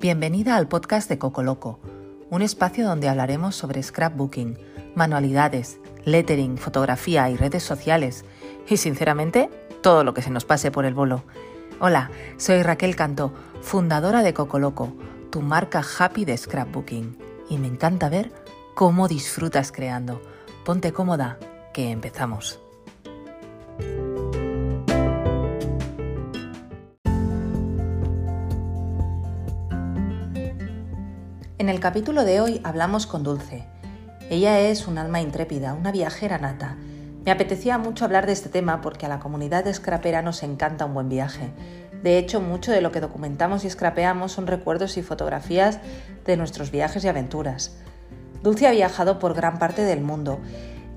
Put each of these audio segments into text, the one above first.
Bienvenida al podcast de Coco Loco, un espacio donde hablaremos sobre scrapbooking, manualidades, lettering, fotografía y redes sociales y sinceramente todo lo que se nos pase por el bolo. Hola, soy Raquel Cantó, fundadora de Coco Loco, tu marca happy de scrapbooking y me encanta ver cómo disfrutas creando. Ponte cómoda, que empezamos. El capítulo de hoy hablamos con Dulce. Ella es un alma intrépida, una viajera nata. Me apetecía mucho hablar de este tema porque a la comunidad de scrapera nos encanta un buen viaje. De hecho, mucho de lo que documentamos y scrapeamos son recuerdos y fotografías de nuestros viajes y aventuras. Dulce ha viajado por gran parte del mundo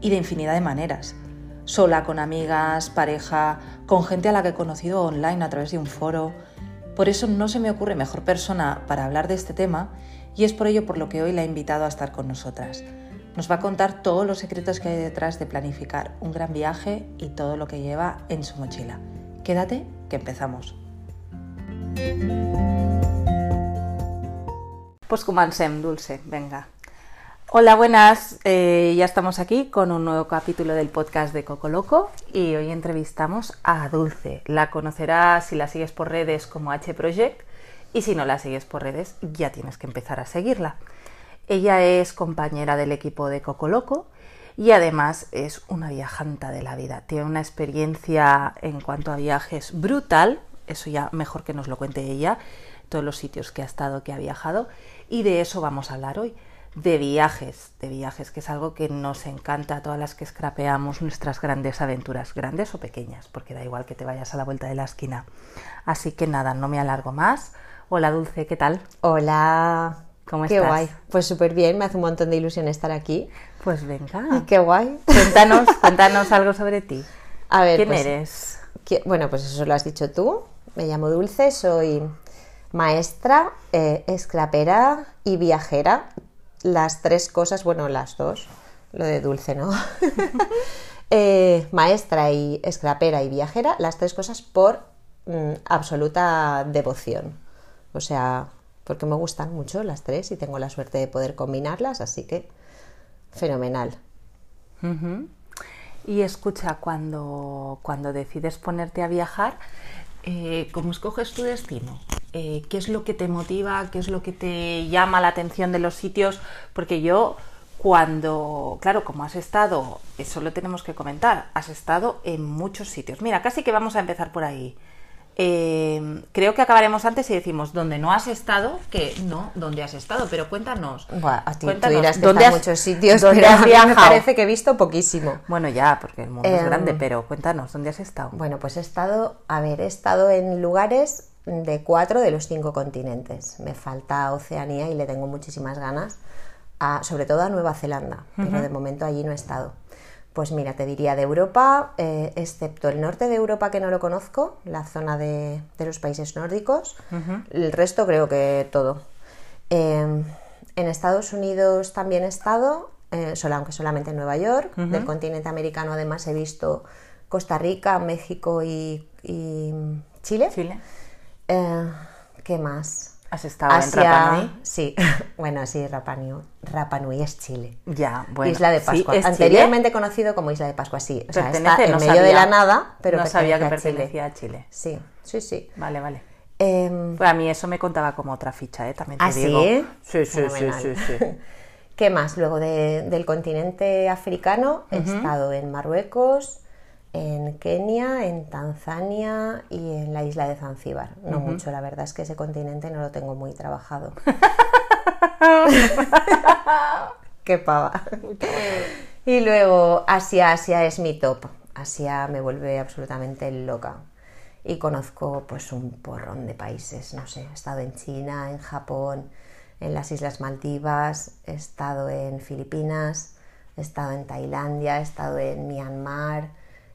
y de infinidad de maneras. Sola, con amigas, pareja, con gente a la que he conocido online a través de un foro. Por eso no se me ocurre mejor persona para hablar de este tema y es por ello por lo que hoy la he invitado a estar con nosotras. Nos va a contar todos los secretos que hay detrás de planificar un gran viaje y todo lo que lleva en su mochila. Quédate, que empezamos. Pues comencem, Dulce, venga. Hola, buenas. Eh, ya estamos aquí con un nuevo capítulo del podcast de Coco Loco y hoy entrevistamos a Dulce. La conocerás si la sigues por redes como H Project y si no la sigues por redes ya tienes que empezar a seguirla. Ella es compañera del equipo de Coco Loco y además es una viajanta de la vida. Tiene una experiencia en cuanto a viajes brutal, eso ya mejor que nos lo cuente ella, todos los sitios que ha estado, que ha viajado y de eso vamos a hablar hoy. De viajes, de viajes, que es algo que nos encanta a todas las que escrapeamos nuestras grandes aventuras, grandes o pequeñas, porque da igual que te vayas a la vuelta de la esquina. Así que nada, no me alargo más. Hola Dulce, ¿qué tal? Hola. ¿Cómo Qué estás? guay. Pues súper bien, me hace un montón de ilusión estar aquí. Pues venga. Qué guay. Cuéntanos, cuéntanos algo sobre ti. A ver, ¿Quién pues, eres? bueno, pues eso lo has dicho tú. Me llamo Dulce, soy maestra, eh, escrapera y viajera. Las tres cosas, bueno, las dos. Lo de Dulce, ¿no? Eh, maestra y escrapera y viajera, las tres cosas por mm, absoluta devoción. O sea, porque me gustan mucho las tres y tengo la suerte de poder combinarlas, así que fenomenal. Y escucha, cuando, cuando decides ponerte a viajar, eh, ¿cómo escoges tu destino? Eh, ¿Qué es lo que te motiva? ¿Qué es lo que te llama la atención de los sitios? Porque yo, cuando, claro, como has estado, eso lo tenemos que comentar, has estado en muchos sitios. Mira, casi que vamos a empezar por ahí. Eh, creo que acabaremos antes y decimos dónde no has estado, que no, dónde has estado, pero cuéntanos. Buah, a ti tú Cuéntanos, dirás que ¿dónde has- muchos sitios, dónde pero has a mí me viajado? parece que he visto poquísimo. Bueno, ya, porque el mundo es Em, grande, pero cuéntanos, ¿dónde has estado? Bueno, pues he estado, a ver, he estado en lugares de cuatro de los cinco continentes. Me falta Oceanía y le tengo muchísimas ganas, a- sobre todo a Nueva Zelanda, pero de momento allí no he estado. Pues mira, te diría de Europa, eh, excepto el norte de Europa que no lo conozco, la zona de, de los países nórdicos, el resto creo que todo. Eh, en Estados Unidos también he estado, eh, solo, aunque solamente en Nueva York. Del continente americano además he visto Costa Rica, México y, y Chile. Chile. Eh, ¿Qué más? ¿Has estado en Rapa Nui? Sí, bueno, sí, Rapa Nui. Rapa Nui es Chile. Ya, bueno. Isla de sí, Pascua. Anteriormente conocido como Isla de Pascua, sí. O sea, está Pertenece, en no medio de la nada, pero no sabía que pertenece a Chile. pertenecía a Chile. Sí, sí, sí. Vale, vale. Pues a mí eso me contaba como otra ficha, ¿eh? También te ¿Ah, digo. Sí, sí, sí, sí. ¿Qué más? Luego de- del continente africano he estado en Marruecos, en Kenia, en Tanzania y en la isla de Zanzíbar. No mucho, la verdad es que ese continente no lo tengo muy trabajado. Qué pava. y luego Asia, Asia es mi top. Asia me vuelve absolutamente loca. Y conozco pues un porrón de países, no sé, he estado en China, en Japón, en las Islas Maldivas, he estado en Filipinas, he estado en Tailandia, he estado en Myanmar,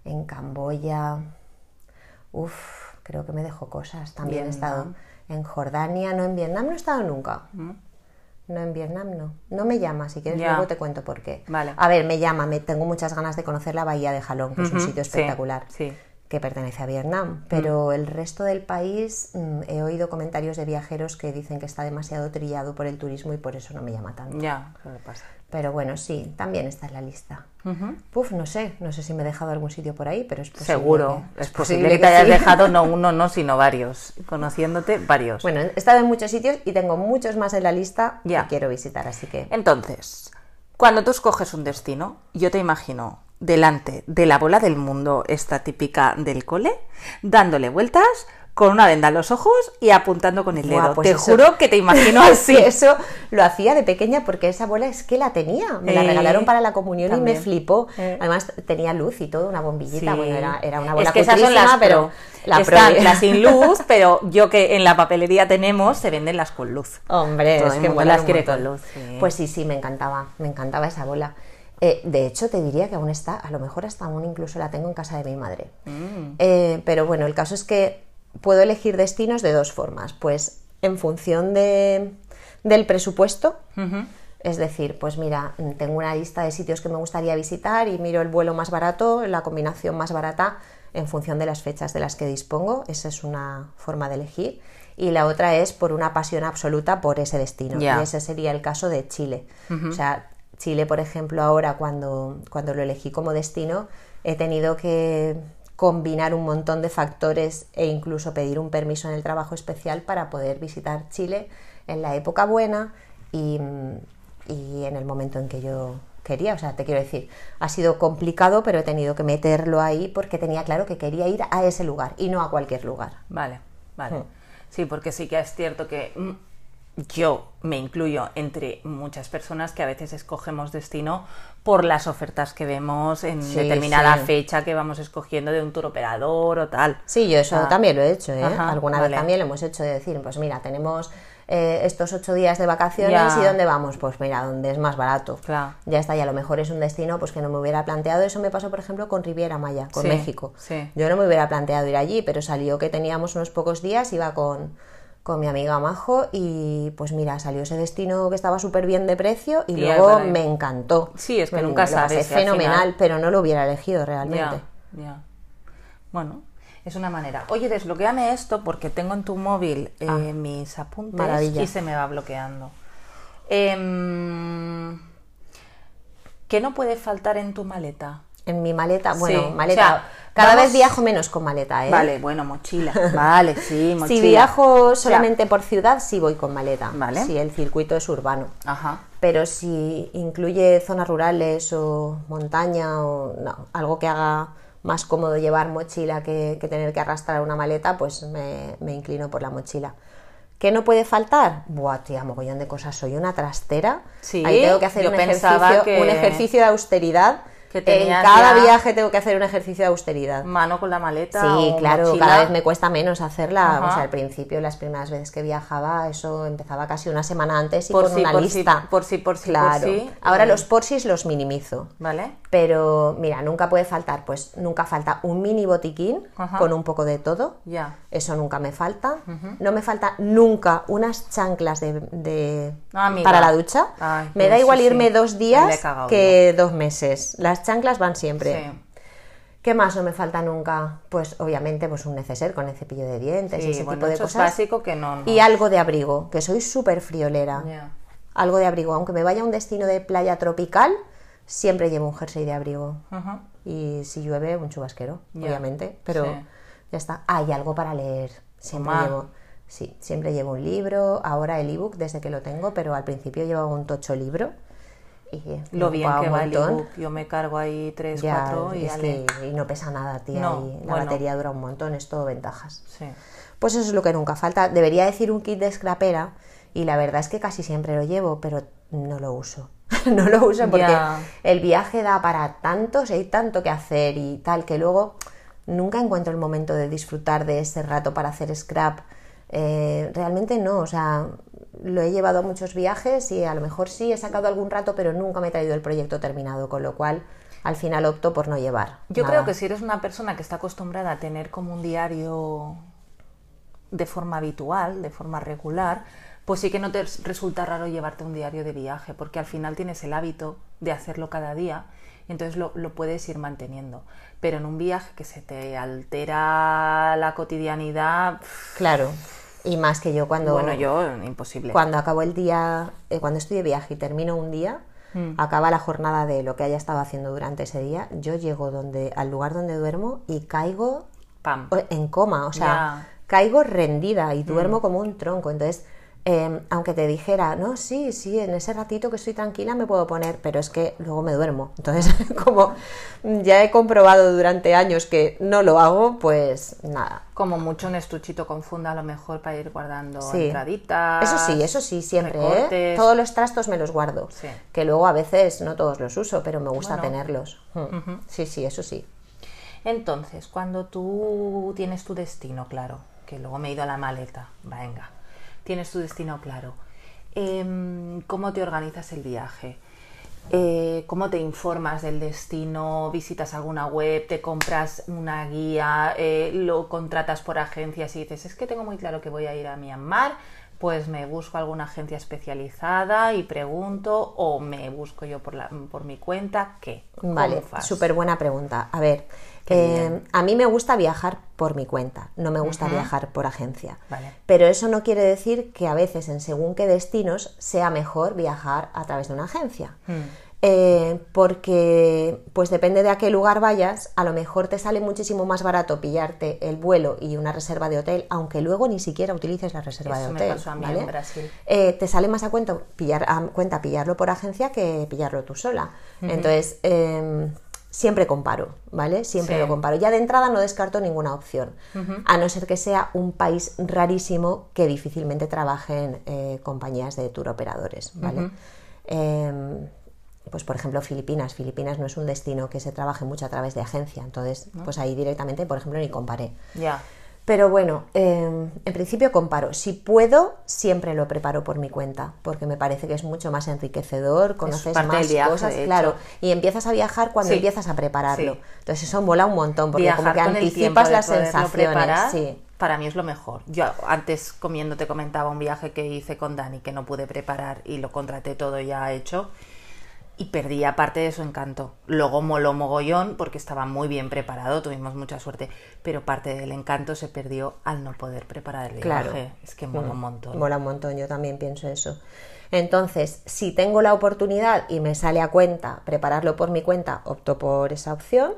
en Camboya. Uf, creo que me dejo cosas. También he estado en Jordania, no en Vietnam, no he estado nunca. No, en Vietnam no. No me llama, si quieres Ya. luego te cuento por qué. Vale. A ver, me llama, me tengo muchas ganas de conocer la bahía de Jalón, que es un sitio sí, espectacular. sí. Que pertenece a Vietnam, pero el resto del país mm, he oído comentarios de viajeros que dicen que está demasiado trillado por el turismo y por eso no me llama tanto. Ya, eso pasa. Pero bueno, sí, también está en la lista. Puf, no sé, no sé si me he dejado algún sitio por ahí, pero es posible. Seguro, que- es posible que hayas sí. dejado no uno, no, sino varios. Conociéndote, varios. Bueno, he estado en muchos sitios y tengo muchos más en la lista Ya. que quiero visitar, así que Entonces, cuando tú escoges un destino, yo te imagino delante de la bola del mundo, esta típica del cole, dándole vueltas con una venda en los ojos y apuntando con el dedo. Buah, pues te eso- juro que te imagino así. Eso lo hacía de pequeña porque esa bola es que la tenía. Me la Eh, regalaron para la comunión y me flipó. Eh. Además tenía luz y todo, una bombillita. Sí. Bueno, era, era una bola es que esas son las pero la Están pro- las sin luz, pero yo que en la papelería tenemos, se venden las con luz. Hombre, Todo es que las quiere con luz, sí. Pues sí, sí, me encantaba, me encantaba esa bola. Eh, de hecho, te diría que aún está, a lo mejor hasta aún incluso la tengo en casa de mi madre. Mm. Eh, pero bueno, el caso es que puedo elegir destinos de dos formas. Pues en función de, del presupuesto, es decir, pues mira, tengo una lista de sitios que me gustaría visitar y miro el vuelo más barato, la combinación más barata en función de las fechas de las que dispongo. Esa es una forma de elegir. Y la otra es por una pasión absoluta por ese destino. Y ese sería el caso de Chile. O sea, Chile, por ejemplo, ahora cuando, cuando lo elegí como destino, he tenido que combinar un montón de factores e incluso pedir un permiso en el trabajo especial para poder visitar Chile en la época buena y, y en el momento en que yo quería. O sea, te quiero decir, ha sido complicado, pero he tenido que meterlo ahí porque tenía claro que quería ir a ese lugar y no a cualquier lugar. Vale, vale. Mm. Sí, porque sí que es cierto que mm, yo me incluyo entre muchas personas que a veces escogemos destino por las ofertas que vemos en Sí, determinada sí. fecha que vamos escogiendo de un tour operador o tal. Sí, yo eso Ah. también lo he hecho, ¿eh? Ajá, Alguna vale. vez también lo hemos hecho de decir, pues mira, tenemos eh, estos ocho días de vacaciones Ya. y ¿dónde vamos? Pues mira, donde es más barato. Claro. Ya está, y a lo mejor es un destino pues que no me hubiera planteado. Eso me pasó, por ejemplo, con Riviera Maya, con Sí, México. Yo no me hubiera planteado ir allí, pero salió que teníamos unos pocos días, iba con, con mi amiga Majo y pues mira, salió ese destino que estaba súper bien de precio y Y luego me encantó. Sí, es que nunca sabes al fenomenal, pero no lo hubiera elegido realmente. Ya, ya. Bueno, es una manera. Oye, desbloqueame esto porque tengo en tu móvil eh, Ah, mis apuntes maravilla. y se me va bloqueando. Em, ¿Qué no puede faltar en tu maleta? En mi maleta, bueno, Sí, maleta. o sea, cada vamos- vez viajo menos con maleta, ¿eh? Vale, bueno, mochila. Vale, sí, mochila. Si viajo O sea, solamente por ciudad, sí voy con maleta. Vale. Si el circuito es urbano. Ajá. Pero si incluye zonas rurales o montaña o no, algo que haga más cómodo llevar mochila que, que tener que arrastrar una maleta, pues me, me inclino por la mochila. ¿Qué no puede faltar? Buah, tía, mogollón de cosas. Soy una trastera. Sí, Ahí tengo que hacer un ejercicio, que- un ejercicio de austeridad. Que en cada ya- viaje tengo que hacer un ejercicio de austeridad. Mano con la maleta. Sí, o claro, mochila. cada vez me cuesta menos hacerla. Ajá. O sea, al principio, las primeras veces que viajaba, eso empezaba casi una semana antes y Por con sí, una por sí, lista. por sí, por sí, por claro. sí. Ahora los porsis los minimizo. ¿Vale? Pero mira, nunca puede faltar, pues nunca falta un mini botiquín Ajá. con un poco de todo. Ya. Eso nunca me falta. No me falta nunca unas chanclas de, de- Ah, para la ducha. Ay, me da igual sí. irme dos días que dos meses. Las chanclas van siempre. Sí. ¿Qué más no me falta nunca? Pues obviamente pues un neceser con el cepillo de dientes y ese bueno, tipo de cosas. básico que no. no. Y algo de abrigo, que soy súper friolera. Algo de abrigo, aunque me vaya a un destino de playa tropical, siempre llevo un jersey de abrigo. Y si llueve, un chubasquero, obviamente. Pero sí. ya está. Ah, y algo para leer. Siempre llevo. Sí, siempre llevo un libro. Ahora el ebook desde que lo tengo, pero al principio llevaba un tocho libro. Y Lo bien que un va el ebook. Yo me cargo ahí tres, Ya, cuatro y es ale. que y no pesa nada, tía. No, y la bueno. batería dura un montón, es todo ventajas. Sí. Pues eso es lo que nunca falta. Debería decir un kit de scrapera y la verdad es que casi siempre lo llevo, pero no lo uso. no lo uso porque el viaje da para tanto, si hay tanto que hacer y tal, que luego nunca encuentro el momento de disfrutar de ese rato para hacer scrap. Eh, realmente no, o sea, lo he llevado a muchos viajes y a lo mejor sí he sacado algún rato, pero nunca me he traído el proyecto terminado, con lo cual al final opto por no llevar. Yo nada. creo que si eres una persona que está acostumbrada a tener como un diario de forma habitual, de forma regular, pues sí que no te resulta raro llevarte un diario de viaje, porque al final tienes el hábito de hacerlo cada día y entonces lo, lo puedes ir manteniendo. Pero en un viaje que se te altera la cotidianidad, Claro. Y más que yo cuando... bueno, yo imposible. Cuando acabo el día, eh, cuando estoy de viaje y termino un día, Mm. acaba la jornada de lo que haya estado haciendo durante ese día, yo llego donde, al lugar donde duermo y caigo Pam. en coma, o sea, Ya. Mm. caigo rendida y duermo como un tronco. Entonces, eh, aunque te dijera, no, sí, sí, en ese ratito que estoy tranquila me puedo poner, pero es que luego me duermo. Entonces, como ya he comprobado durante años que no lo hago, pues nada. Como mucho un estuchito con funda a lo mejor para ir guardando Sí. entraditas. Eso sí, eso sí, siempre. ¿eh? Todos los trastos me los guardo. Sí. Que luego a veces no todos los uso, pero me gusta Bueno. tenerlos. Mm. Sí, sí, eso sí. Entonces, cuando tú tienes tu destino claro, que luego me he ido a la maleta, venga, tienes tu destino claro, em, ¿cómo te organizas el viaje? Eh, ¿Cómo te informas del destino? ¿Visitas alguna web? ¿Te compras una guía? Eh, ¿Lo contratas por agencias y dices, es que tengo muy claro que voy a ir a Myanmar? Pues me busco alguna agencia especializada y pregunto, o me busco yo por, la, por mi cuenta, ¿qué? ¿Cómo Vale, súper buena pregunta. A ver, eh, a mí me gusta viajar por mi cuenta, no me gusta viajar por agencia. Vale. Pero eso no quiere decir que a veces en según qué destinos sea mejor viajar a través de una agencia. Hmm. Eh, porque pues depende de a qué lugar vayas, a lo mejor te sale muchísimo más barato pillarte el vuelo y una reserva de hotel, aunque luego ni siquiera utilices la reserva Eso de me hotel. pasó a mí ¿vale? en Brasil. Eh, te sale más a cuenta, pillar, a cuenta pillarlo por agencia que pillarlo tú sola. Entonces, eh, siempre comparo, ¿vale? Siempre Sí. lo comparo. Ya de entrada no descarto ninguna opción, a no ser que sea un país rarísimo que difícilmente trabajen eh, compañías de tour operadores, ¿vale? Eh, pues por ejemplo Filipinas. Filipinas no es un destino que se trabaje mucho a través de agencia, entonces pues ahí directamente, por ejemplo, ni comparé. Ya. Pero bueno, eh, en principio comparo. Si puedo, siempre lo preparo por mi cuenta, porque me parece que es mucho más enriquecedor, conoces más viaje, cosas, claro, y empiezas a viajar cuando Sí. empiezas a prepararlo. Sí. Entonces eso mola un montón, porque como que anticipas las sensaciones. preparar, Sí. Para mí es lo mejor. Yo antes comiendo te comentaba un viaje que hice con Dani que no pude preparar y lo contraté todo ya hecho y perdía parte de su encanto. Luego moló mogollón porque estaba muy bien preparado, tuvimos mucha suerte, pero parte del encanto se perdió al no poder preparar el Claro. viaje. Es que mola un Mm, montón. Mola un montón, yo también pienso eso. Entonces, si tengo la oportunidad y me sale a cuenta prepararlo por mi cuenta, opto por esa opción.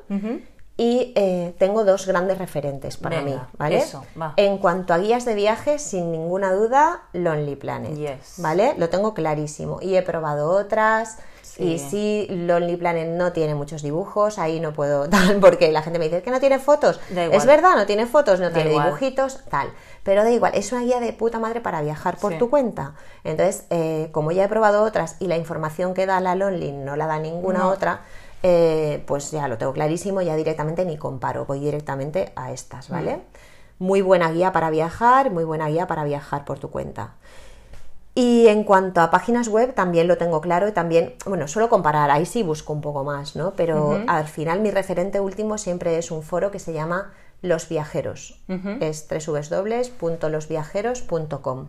Y eh, tengo dos grandes referentes para Venga, mí, ¿vale? eso, va. En cuanto a guías de viaje, sin ninguna duda, Lonely Planet, Yes. ¿vale? Lo tengo clarísimo. Y he probado otras. Y Sí. Lonely Planet no tiene muchos dibujos, ahí no puedo tal, porque la gente me dice que no tiene fotos. Es verdad, no tiene fotos, no Da tiene igual. dibujitos, tal. Pero da igual, es una guía de puta madre para viajar por Sí. tu cuenta. Entonces, eh, como ya he probado otras y la información que da la Lonely no la da ninguna No. otra, eh, pues ya lo tengo clarísimo, ya directamente ni comparo, voy directamente a estas, ¿vale? Mm. Muy buena guía para viajar, muy buena guía para viajar por tu cuenta. Y en cuanto a páginas web, también lo tengo claro y también, bueno, suelo comparar, ahí sí busco un poco más, ¿no? Pero al final mi referente último siempre es un foro que se llama Los Viajeros. Es www.losviajeros.com.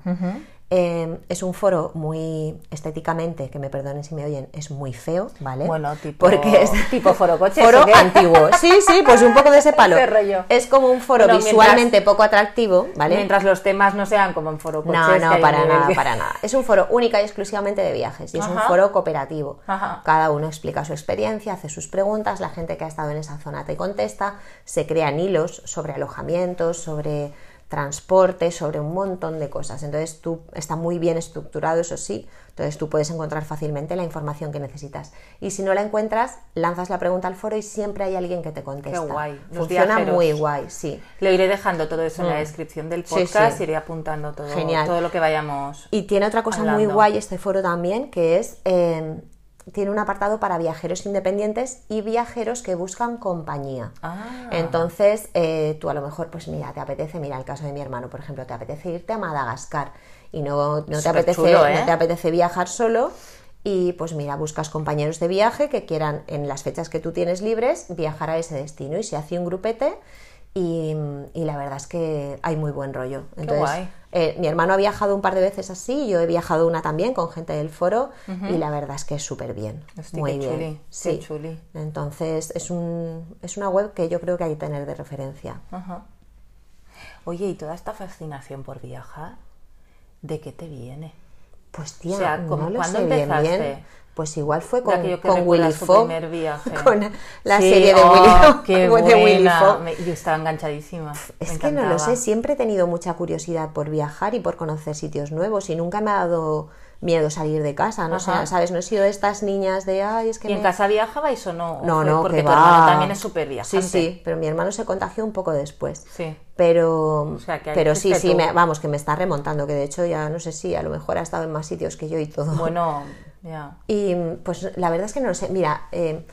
Eh, es un foro muy estéticamente, que me perdonen si me oyen, es muy feo, ¿vale? Bueno, tipo- Porque es tipo foro coches, Foro antiguo. Sí, sí, pues un poco de ese palo. Ese rollo. Es como un foro Bueno, visualmente poco atractivo, ¿vale? Mientras los temas no sean como en foro coches. No, no, para nada, que- para nada. Es un foro única y exclusivamente de viajes y es un foro cooperativo. Ajá. Cada uno explica su experiencia, hace sus preguntas, la gente que ha estado en esa zona te contesta, se crean hilos sobre alojamientos, sobre transporte, sobre un montón de cosas. Entonces tú está muy bien estructurado, eso sí. Entonces tú puedes encontrar fácilmente la información que necesitas. Y si no la encuentras, lanzas la pregunta al foro y siempre hay alguien que te contesta. guay. Los Funciona viajeros. muy guay, sí. Lo iré dejando todo eso en la descripción del Mm. Sí, podcast, sí. iré apuntando todo, Genial. todo lo que vayamos. Y tiene otra cosa muy guay este foro también, que es, eh, tiene un apartado para viajeros independientes y viajeros que buscan compañía. Ah. Entonces, eh, tú a lo mejor, pues mira, te apetece, mira el caso de mi hermano, por ejemplo, te apetece irte a Madagascar y no, no, te, apetece, chulo, ¿eh? no te apetece viajar solo. Y pues mira, buscas compañeros de viaje que quieran en las fechas que tú tienes libres viajar a ese destino y se hace un grupete Y, y la verdad es que hay muy buen rollo. Entonces, guay. eh, mi hermano ha viajado un par de veces así, yo he viajado una también con gente del foro y la verdad es que es súper bien. Hosti, muy qué bien. chuli, qué sí. chuli. Entonces es, un, es una web que yo creo que hay que tener de referencia. Oye, ¿y toda esta fascinación por viajar, de qué te viene? Pues tía, O sea, ¿cómo- no lo sé bien. Pues igual fue De con, que con Willy Fogg, primer viaje. con la Sí, serie de oh, Willy de buena. Fogg. Me- Yo estaba enganchadísima. Es me que no lo sé, siempre he tenido mucha curiosidad por viajar y por conocer sitios nuevos y nunca me ha dado miedo salir de casa, no ¿sabes? No he sido de estas niñas de, ay, es que ¿Y en casa viajabais o no? ¿O No, porque que tu va. hermano también es súper viajante. Sí, sí, pero mi hermano se contagió un poco después. Sí. Pero, sea, que ahí pero sí, sí, me- vamos, que me está remontando, que de hecho ya no sé si a lo mejor ha estado en más sitios que yo y todo. Bueno, Y pues la verdad es que no lo sé. Mira, eh,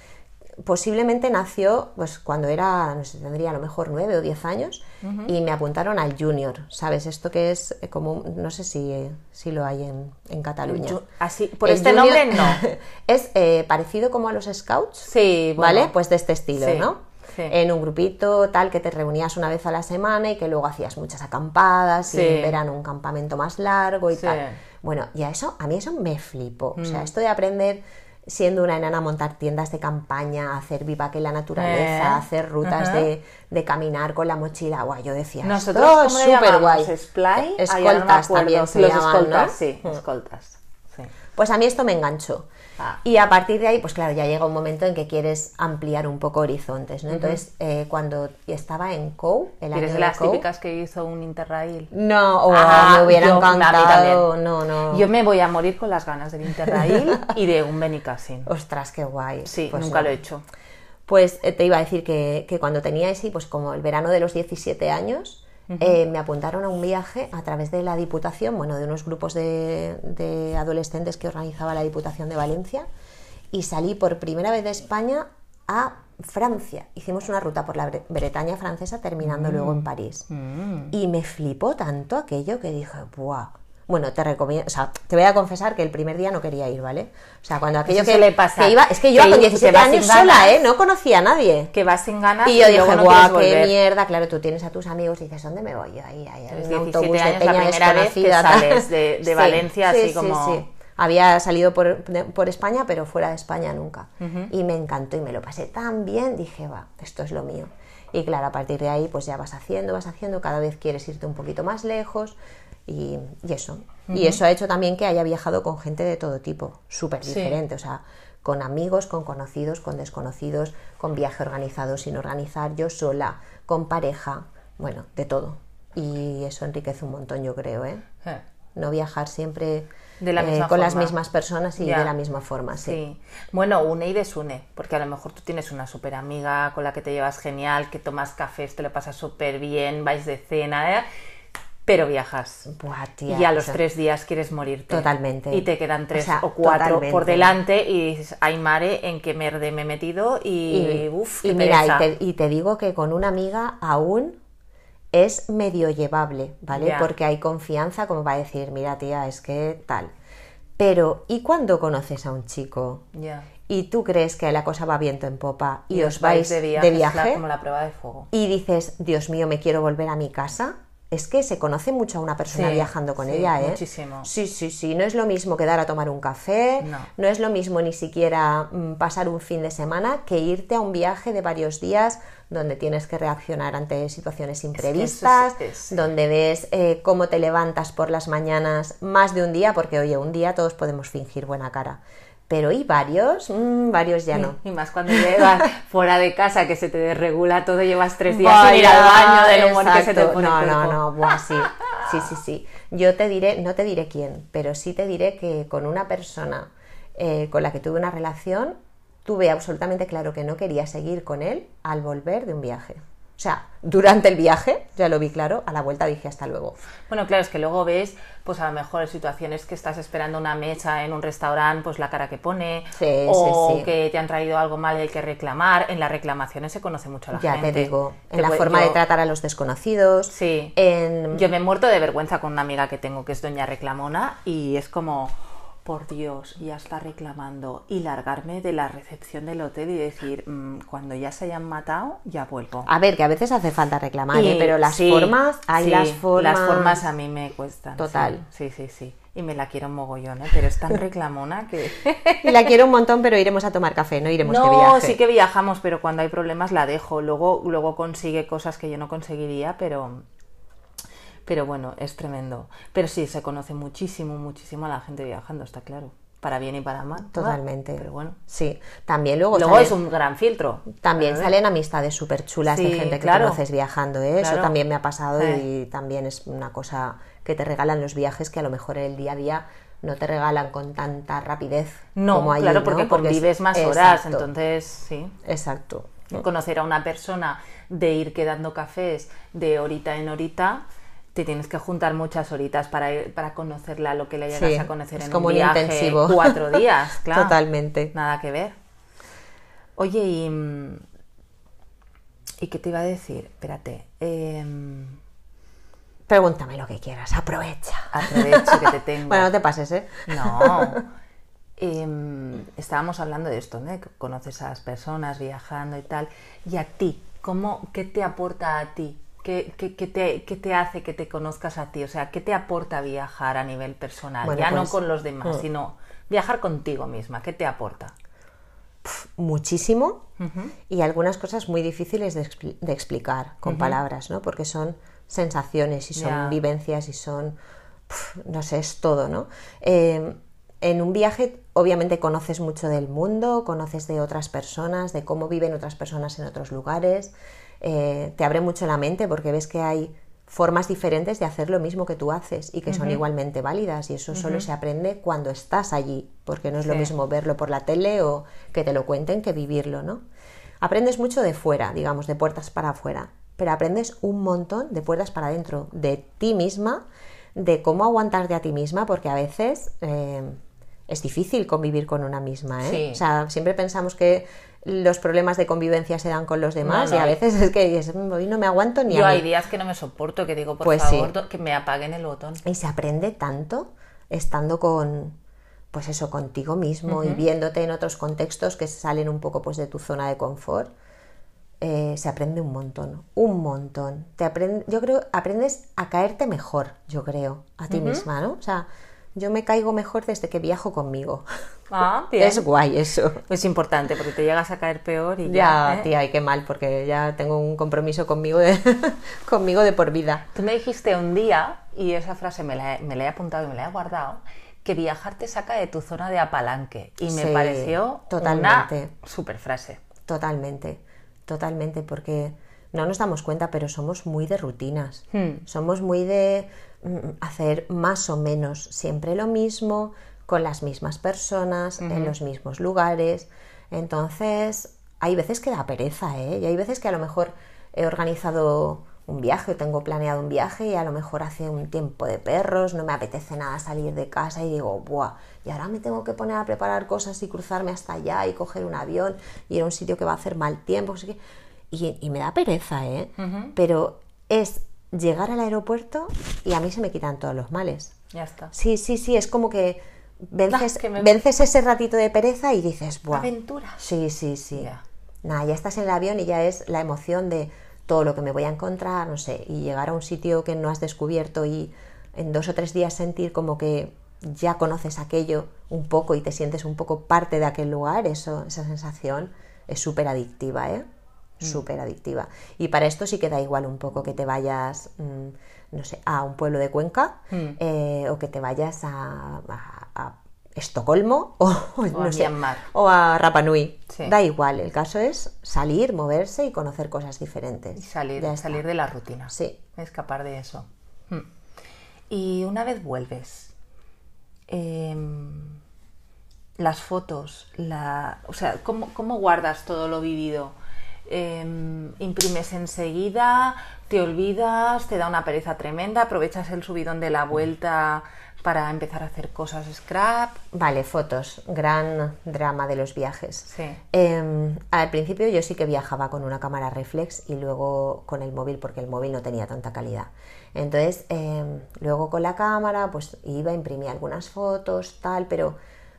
posiblemente nació pues cuando era, no sé, tendría a lo mejor nueve o diez años y me apuntaron al junior, ¿sabes? Esto que es eh, como, no sé si, eh, si lo hay en, en Cataluña. Así, por El este junior nombre no. es eh, parecido como a los scouts. Sí, bueno. ¿Vale? Pues de este estilo, Sí, ¿no? sí. En un grupito tal que te reunías una vez a la semana y que luego hacías muchas acampadas y Sí. en verano un campamento más largo y Sí. tal. Bueno, y a eso, a mí eso me flipó. O Mm. sea, esto de aprender siendo una enana a montar tiendas de campaña, hacer vivac en la naturaleza, Eh, hacer rutas de, de caminar con la mochila, guay, yo decía, Nosotros, esto ¿cómo es súper guay. No Escoltas acuerdo. también se Los llaman, escoltas, ¿no? sí, Mm. escoltas. Sí. Pues a mí esto me enganchó. Ah. Y a partir de ahí, pues claro, ya llega un momento en que quieres ampliar un poco horizontes, ¿no? Entonces, eh, cuando estaba en COU, el año ¿Eres de las típicas que hizo un Interrail? No, oh, Ah, me hubiera yo- encantado. No, no. Yo me voy a morir con las ganas del Interrail y de un Benicassin. Ostras, qué guay. Sí, Pues nunca no. lo he hecho. Pues eh, te iba a decir que, que cuando tenía ese, pues como el verano de los 17 años, eh, me apuntaron a un viaje a través de la Diputación, bueno, de unos grupos de, de adolescentes que organizaba la Diputación de Valencia, y salí por primera vez de España a Francia. Hicimos una ruta por la Bre- Bretaña francesa, terminando luego en París. Mm. Y me flipó tanto aquello que dije, ¡buah! Bueno, te recomiendo, o sea, te voy a confesar que el primer día no quería ir, ¿vale? O sea, cuando aquello que, suele pasar. que iba, es que yo Que con te 17 vas años ganas. sola, ¿eh? No conocía a nadie. Que vas sin ganas Y yo dije, no guau, qué volver. mierda. Claro, tú tienes a tus amigos y dices, ¿dónde me voy yo? Ahí, ahí, en 17 un autobús de años, la peña primera vez que desconocida, tal. sales de- de Valencia, así como- Había salido por, de- por España, pero fuera de España nunca. Y me encantó y me lo pasé tan bien. Dije, va, esto es lo mío. Y claro, a partir de ahí, pues ya vas haciendo, vas haciendo, cada vez quieres irte un poquito más lejos. Y, y eso. Y eso ha hecho también que haya viajado con gente de todo tipo, súper Sí. diferente. O sea, con amigos, con conocidos, con desconocidos, con viaje organizado, sin organizar, yo sola, con pareja, bueno, de todo. Y eso enriquece un montón, yo creo, ¿eh? Eh, No viajar siempre De la eh, con las mismas personas y Ya. de la misma forma, sí. Sí. Bueno, une y desune, porque a lo mejor tú tienes una súper amiga con la que te llevas genial, que tomas cafés, te lo pasas súper bien, vais de cena, ¿eh? Pero viajas. Buah, tía, y a o los sea, tres días quieres morirte. Totalmente. Y te quedan tres O sea, o cuatro totalmente. por delante y dices, ay mare, en qué merde me he metido y, uff, y mira, y te, y te digo que con una amiga aún es medio llevable, ¿vale? Porque hay confianza como para decir, mira tía, es que tal. Pero, ¿y cuando conoces a un chico Ya. y tú crees que la cosa va viento en popa y, Y os vais de viaje, la- como la prueba de fuego. y dices, Dios mío, me quiero volver a mi casa? Es que se conoce mucho a una persona Sí, viajando con sí, ella, ¿eh? muchísimo. Sí, sí, sí. No es lo mismo quedar a tomar un café, No. es lo mismo ni siquiera mm, pasar un fin de semana que irte a un viaje de varios días donde tienes que reaccionar ante situaciones imprevistas, es- es- donde ves eh, cómo te levantas por las mañanas más de un día, porque oye, un día todos podemos fingir buena cara. Pero ¿y varios? Mm, varios ya no. Y más cuando llevas fuera de casa que se te desregula todo, llevas tres días sin ir al baño del humor que se te exacto. pone No, no, no, buah, sí. Sí, sí, sí. Yo te diré, no te diré quién, pero sí te diré que con una persona eh, con la que tuve una relación, tuve absolutamente claro que no quería seguir con él al volver de un viaje. O sea, durante el viaje, ya lo vi claro, a la vuelta dije hasta luego. Bueno, claro, es que luego ves, pues a lo mejor situaciones que estás esperando una mesa en un restaurante, pues la cara que pone, Sí, o sí, sí. que te han traído algo mal y hay que reclamar. En las reclamaciones se conoce mucho a la Ya gente. te digo, en Te la forma de tratar a los desconocidos, Sí. en... Yo me he muerto de vergüenza con una amiga que tengo que es doña reclamona y es como, por Dios, ya está reclamando y largarme de la recepción del hotel y decir, "Mm, cuando ya se hayan matado, ya vuelvo. A ver, que a veces hace falta reclamar, ¿eh? Pero las sí, formas, hay sí, las formas. Las formas a mí me cuestan. Total. Sí, sí, sí. sí. Y me la quiero mogollón, ¿eh? pero es tan reclamona que... Y la quiero un montón, pero iremos a tomar café, no iremos de No, viaje. sí que viajamos, pero cuando hay problemas la dejo. Luego, luego consigue cosas que yo no conseguiría, pero... Pero bueno, es tremendo. Pero sí, se conoce muchísimo, muchísimo a la gente viajando, está claro. Para bien y para mal. Totalmente. Pero bueno. Sí, también luego, Luego salen, es un gran filtro. también salen amistades súper chulas de gente que claro. conoces viajando, ¿eh? Eso también me ha pasado Eh. y también es una cosa que te regalan los viajes que a lo mejor el día a día no te regalan con tanta rapidez No, como allí, claro, ¿no? porque, es- convives más horas, Exacto, entonces sí. Exacto. Conocer a una persona, de ir quedando cafés de horita en horita, te tienes que juntar muchas horitas para, ir- para conocerla, lo que le llegas Sí, a conocer es en como un viaje intensivo. cuatro días, claro. Totalmente. Nada que ver. Oye, y, mm, ¿y qué te iba a decir? Espérate. em, Pregúntame lo que quieras, aprovecha. aprovecho que te tengo. Bueno, no te pases, ¿eh? No. Em, estábamos hablando de esto, ¿no? Que conoces a las personas viajando y tal. Y a ti, ¿cómo, ¿qué te aporta a ti? ¿Qué, qué- qué te, qué te hace que te conozcas a ti? O sea, ¿qué te aporta viajar a nivel personal? Bueno, ya no pues, con los demás, mm. sino viajar contigo misma. ¿Qué te aporta? muchísimo y algunas cosas muy difíciles de, expli- de explicar con palabras, ¿no? Porque son sensaciones y son vivencias y son, no sé, es todo, ¿no? Eh, en un viaje obviamente conoces mucho del mundo, conoces de otras personas, de cómo viven otras personas en otros lugares, eh, te abre mucho la mente porque ves que hay formas diferentes de hacer lo mismo que tú haces y que son igualmente válidas y eso solo se aprende cuando estás allí, porque no es lo mismo verlo por la tele o que te lo cuenten que vivirlo, ¿no? Aprendes mucho de fuera, digamos, de puertas para afuera, pero aprendes un montón de puertas para adentro, de ti misma, de cómo aguantarte a ti misma, porque a veces eh, es difícil convivir con una misma, ¿eh? Sí. O sea, siempre pensamos que los problemas de convivencia se dan con los demás No, no. y a veces es que "Mm, hoy no me aguanto ni Yo a hay mí". días que no me soporto, que digo, por Pues favor, sí. que me apaguen el botón. Y se aprende tanto estando con, pues eso, contigo mismo y viéndote en otros contextos que salen un poco pues de tu zona de confort. eh, se aprende un montón, un montón. Te aprende, yo creo, aprendes a caerte mejor, yo creo, a ti misma, ¿no? O sea, yo me caigo mejor desde que viajo conmigo. Ah, bien. Es guay eso. Es importante porque te llegas a caer peor y Ya, ya. ¿eh? tía, y qué mal, porque ya tengo un compromiso conmigo de, conmigo de por vida. Tú me dijiste un día, y esa frase me la, he- me la he apuntado y me la he guardado, que viajar te saca de tu zona de apalanque. Y me Sí, pareció totalmente. una super frase. Totalmente, totalmente, porque no nos damos cuenta, pero somos muy de rutinas. Hmm. Somos muy de hacer más o menos siempre lo mismo, con las mismas personas, en los mismos lugares. Entonces, hay veces que da pereza, ¿eh? Y hay veces que a lo mejor he organizado un viaje, o tengo planeado un viaje y a lo mejor hace un tiempo de perros, no me apetece nada salir de casa y digo, ¡buah! Y ahora me tengo que poner a preparar cosas y cruzarme hasta allá y coger un avión y ir a un sitio que va a hacer mal tiempo. Y, y me da pereza, ¿eh? Pero es llegar al aeropuerto y a mí se me quitan todos los males. Ya está. Sí, sí, sí, es como que vences, Ah, me- vences ese ratito de pereza y dices, ¡buah! Aventuras. Sí, sí, sí. Ya. Nada, ya estás en el avión y ya es la emoción de todo lo que me voy a encontrar, no sé, y llegar a un sitio que no has descubierto y en dos o tres días sentir como que ya conoces aquello un poco y te sientes un poco parte de aquel lugar, eso, esa sensación es súper adictiva, ¿eh? Súper adictiva. Y para esto sí que da igual un poco que te vayas, mm, no sé, a un pueblo de Cuenca eh, o que te vayas a, a- a Estocolmo o, no a sé, Myanmar. o a Rapa Nui. Sí. Da igual, el caso es salir, moverse y conocer cosas diferentes. Y salir, salir de la rutina. Sí. Escapar de eso. Y una vez vuelves, em, las fotos, la, o sea, ¿cómo, cómo guardas todo lo vivido? Em, imprimes enseguida, te olvidas, te da una pereza tremenda, aprovechas el subidón de la vuelta para empezar a hacer cosas scrap. Vale, fotos, gran drama de los viajes. Sí. Em, al principio yo sí que viajaba con una cámara reflex y luego con el móvil porque el móvil no tenía tanta calidad. Entonces, em, luego con la cámara, pues iba, imprimía algunas fotos, tal, pero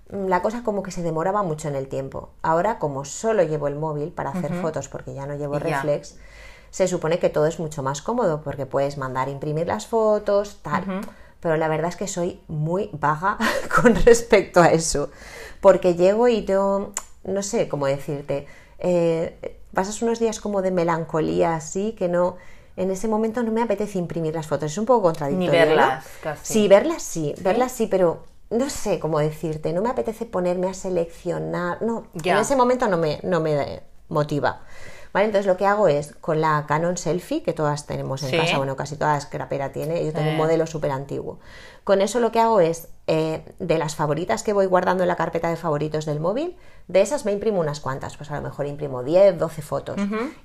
la cosa como que se demoraba mucho en el tiempo. Ahora, como solo llevo el móvil para hacer fotos porque ya no llevo ya. reflex, se supone que todo es mucho más cómodo porque puedes mandar imprimir las fotos, tal. Pero la verdad es que soy muy vaga con respecto a eso. Porque llego y no, no sé cómo decirte, eh, pasas unos días como de melancolía así, que no, en ese momento no me apetece imprimir las fotos. Es un poco contradictorio. Ni ¿no? verlas, casi. Sí, verlas sí, verlas sí, pero no sé cómo decirte, no me apetece ponerme a seleccionar, no, en ese momento no me, no me motiva. ¿Vale? Entonces lo que hago es con la Canon Selfie, que todas tenemos en Sí. casa, bueno, casi toda scrapera tiene, yo tengo un modelo súper antiguo. Con eso lo que hago es, eh, de las favoritas que voy guardando en la carpeta de favoritos del móvil, de esas me imprimo unas cuantas, pues a lo mejor imprimo 10, 12 fotos.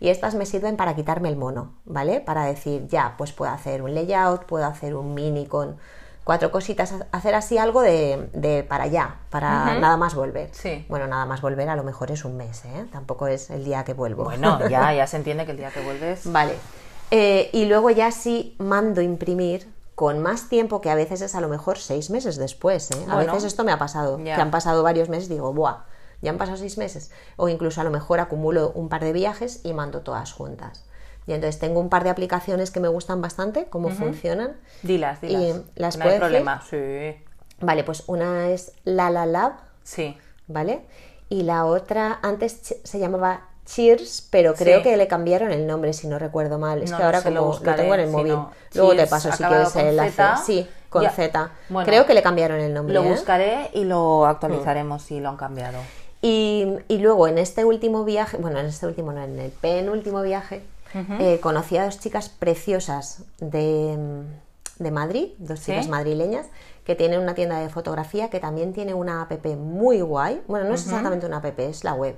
Y estas me sirven para quitarme el mono, ¿vale? Para decir, ya, pues puedo hacer un layout, puedo hacer un mini con cuatro cositas, hacer así algo de, de para allá, para nada más volver. Sí. Bueno, nada más volver a lo mejor es un mes, ¿eh? Tampoco es el día que vuelvo. Bueno, ya, ya se entiende que el día que vuelves. Vale. Eh, y luego ya sí mando imprimir con más tiempo que a veces es a lo mejor seis meses después. ¿eh? A Bueno. veces esto me ha pasado, que han pasado varios meses digo, ¡buah! Ya han pasado seis meses. O incluso a lo mejor acumulo un par de viajes y mando todas juntas. Y entonces tengo un par de aplicaciones que me gustan bastante, cómo funcionan. Dilas, dilas. Y las no hay problema. Sí. Vale, pues una es La La Lab, Sí. ¿vale? Y la otra, antes se llamaba Cheers, pero creo Sí. que le cambiaron el nombre, si no recuerdo mal. Es No que ahora lo como lo, tengo en el móvil, luego te paso si quieres el enlace. Sí, con Ya. Z. Bueno. creo que le cambiaron el nombre. Lo ¿eh? buscaré y lo actualizaremos si lo han cambiado. Y, y luego en este último viaje, bueno, en este último no, en el penúltimo viaje, eh, conocí a dos chicas preciosas de, de Madrid, dos ¿Sí? chicas madrileñas, que tienen una tienda de fotografía que también tiene una app muy guay. Bueno, no es exactamente una app, es la web.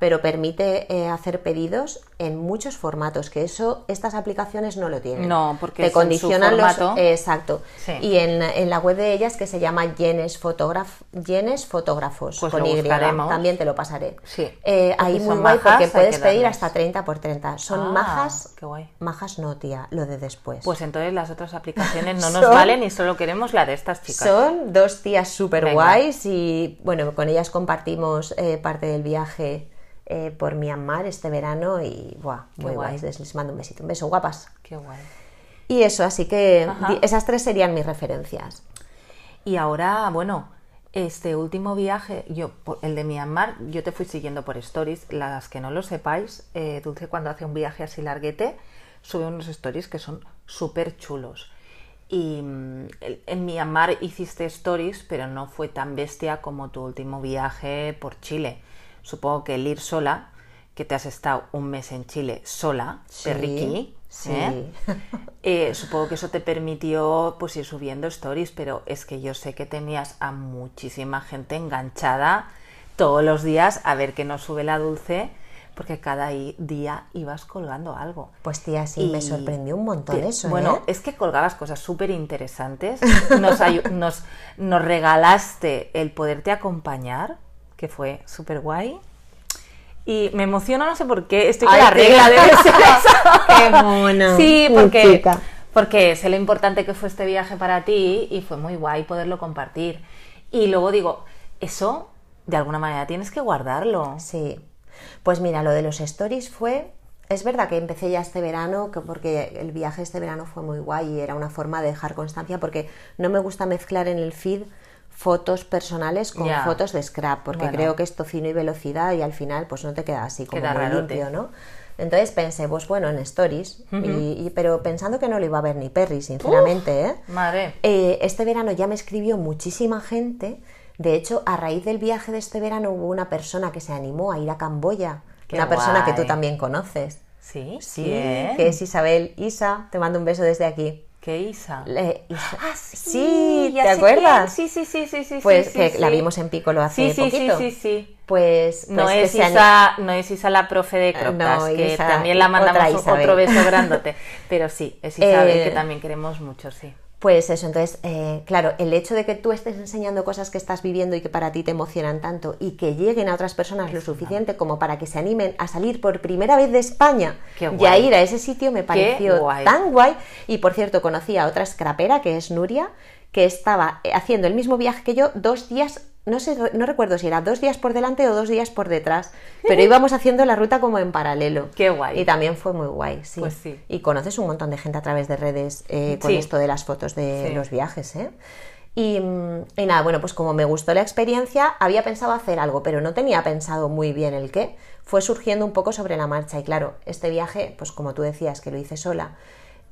Pero permite eh, hacer pedidos en muchos formatos, que eso estas aplicaciones no lo tienen. No, porque te es en su condicionan los. formato. eh, exacto. Sí. Y en, en la web de ellas, que se llama Yenes, Fotograf- Yenes Fotógrafos, Pues con Y, también te lo pasaré. Sí. Eh, ahí muy guay porque puedes pedir hasta 30 por 30. Son Ah, majas. qué guay. Majas no, tía, lo de después. Pues entonces las otras aplicaciones no nos Son- valen y solo queremos la de estas chicas. Son dos tías súper guays y bueno, con ellas compartimos eh, parte del viaje eh, por Myanmar este verano y buah, muy guay. guays. Les, mando un besito, un beso, guapas. Qué guay. Y eso, así que Ajá. esas tres serían mis referencias. Y ahora, bueno, este último viaje, yo, el de Myanmar, yo te fui siguiendo por stories. Las que no lo sepáis, eh, Dulce cuando hace un viaje así larguete, sube unos stories que son súper chulos. Y mm, en Myanmar hiciste stories, pero no fue tan bestia como tu último viaje por Chile. Supongo que el ir sola, que te has estado un mes en Chile sola, Sí, perriqui, sí. ¿eh? Eh, supongo que eso te permitió pues ir subiendo stories, pero es que yo sé que tenías a muchísima gente enganchada todos los días a ver que no sube la dulce, porque cada día ibas colgando algo. Pues tía, sí, me Y sorprendió un montón te- eso, Bueno, ¿eh? es que colgabas cosas súper interesantes. Nos, nos, nos regalaste el poderte acompañar, que fue súper guay. Y me emociona, no sé por qué, estoy con Ay, la regla, debe ser eso. Qué mono, Sí, porque, porque sé lo importante que fue este viaje para ti y fue muy guay poderlo compartir. Y luego digo, eso de alguna manera tienes que guardarlo. Sí. Pues mira, lo de los stories fue. Es verdad que empecé ya este verano, que porque el viaje este verano fue muy guay y era una forma de dejar constancia, porque no me gusta mezclar en el feed fotos personales con fotos de scrap, porque Bueno. creo que es tocino y velocidad y al final pues no te queda así como Queda muy rarote. limpio, ¿no? Entonces pensé, pues bueno, en stories, y- y- pero pensando que no lo iba a ver ni Perry, sinceramente, ¿eh? Madre. Eh, este verano ya me escribió muchísima gente. De hecho, a raíz del viaje de este verano hubo una persona que se animó a ir a Camboya. Qué una persona que tú también conoces. Sí, Sí, que es Isabel Isa. Te mando un beso desde aquí. ¿Qué Isa? Le- Isa- Ah, sí, ya ¿te acuerdas? Sí, sí, sí, sí, sí. Pues sí, que sí, la sí. vimos en Piccolo hace Sí, sí, sí, poquito. sí, sí. Pues, No, pues es Isa, no es Isa la profe de Croptas, No, que Isa, también la mandamos otro beso grandote. Pero sí, es Isabel Eh, que también queremos mucho, sí. Pues eso, entonces, eh, claro, el hecho de que tú estés enseñando cosas que estás viviendo y que para ti te emocionan tanto y que lleguen a otras personas lo suficiente como para que se animen a salir por primera vez de España y a ir a ese sitio me pareció guay. tan guay. Y por cierto, conocí a otra scrapera que es Nuria, que estaba eh, haciendo el mismo viaje que yo dos días. No sé, no recuerdo si era dos días por delante o dos días por detrás, pero íbamos haciendo la ruta como en paralelo. Qué guay. Y también fue muy guay, sí. Pues sí. Y conoces un montón de gente a través de redes eh, con Sí. esto de las fotos de Sí. los viajes, ¿eh? Y, y nada, bueno, pues como me gustó la experiencia, había pensado hacer algo, pero no tenía pensado muy bien el qué. Fue surgiendo un poco sobre la marcha. Y claro, este viaje, pues como tú decías, que lo hice sola,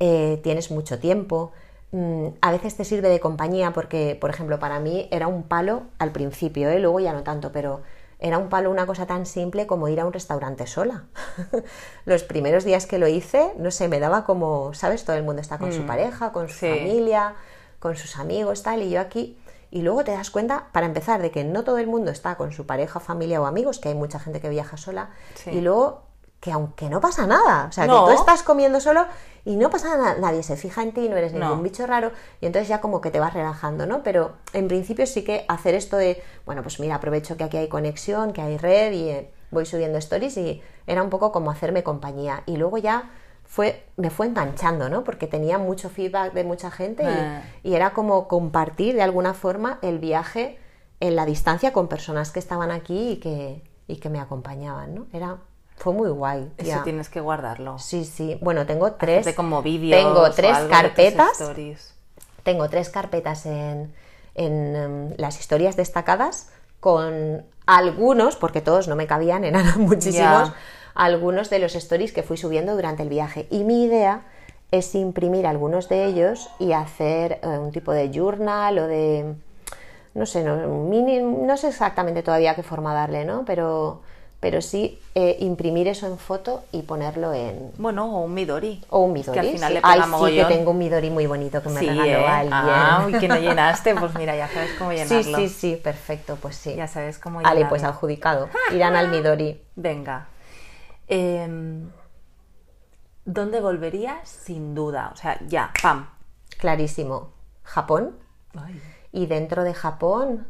eh, tienes mucho tiempo. Mm, A veces te sirve de compañía porque, por ejemplo, para mí era un palo al principio, ¿eh? luego ya no tanto, pero era un palo una cosa tan simple como ir a un restaurante sola. Los primeros días que lo hice, no sé, me daba como, ¿sabes? Todo el mundo está con su pareja, con su sí. familia, con sus amigos, tal, y yo aquí. Y luego te das cuenta, para empezar, de que no todo el mundo está con su pareja, familia o amigos, que hay mucha gente que viaja sola. Sí. Y luego que aunque no pasa nada, o sea, No. que tú estás comiendo solo y no pasa nada, nadie se fija en ti, no eres ningún No. bicho raro y entonces ya como que te vas relajando, ¿no? Pero en principio sí que hacer esto de, bueno, pues mira, aprovecho que aquí hay conexión, que hay red y eh, voy subiendo stories y era un poco como hacerme compañía y luego ya fue, me fue enganchando, ¿no? Porque tenía mucho feedback de mucha gente y, Ah. y era como compartir de alguna forma el viaje en la distancia con personas que estaban aquí y que, y que me acompañaban, ¿no? Era, fue muy guay. Eso tienes que guardarlo. Sí, sí. Bueno, tengo tres. Hacerte como vídeos Tengo tres carpetas. Tengo tres carpetas en, en, em, las historias destacadas con algunos, porque todos no me cabían, eran muchísimos, algunos de los stories que fui subiendo durante el viaje. Y mi idea es imprimir algunos de ellos y hacer eh, un tipo de journal o de, no sé, no, mini, no sé exactamente todavía qué forma darle, ¿no? Pero, pero sí eh, imprimir eso en foto y ponerlo en, Bueno, o un Midori. o un Midori. que al final sí. le pega Ay, sí que mogollón. tengo un Midori muy bonito que me Sí, regaló ¿eh? alguien. Ah, uy, que no llenaste, pues mira, ya sabes cómo sí, llenarlo. sí, sí, perfecto, pues sí. Ya sabes cómo llenarlo. Vale, pues adjudicado. Irán al Midori. Venga. Em, ¿Dónde volverías? Sin duda. O sea, ya, pam. Clarísimo. Japón. Ay, Y dentro de Japón,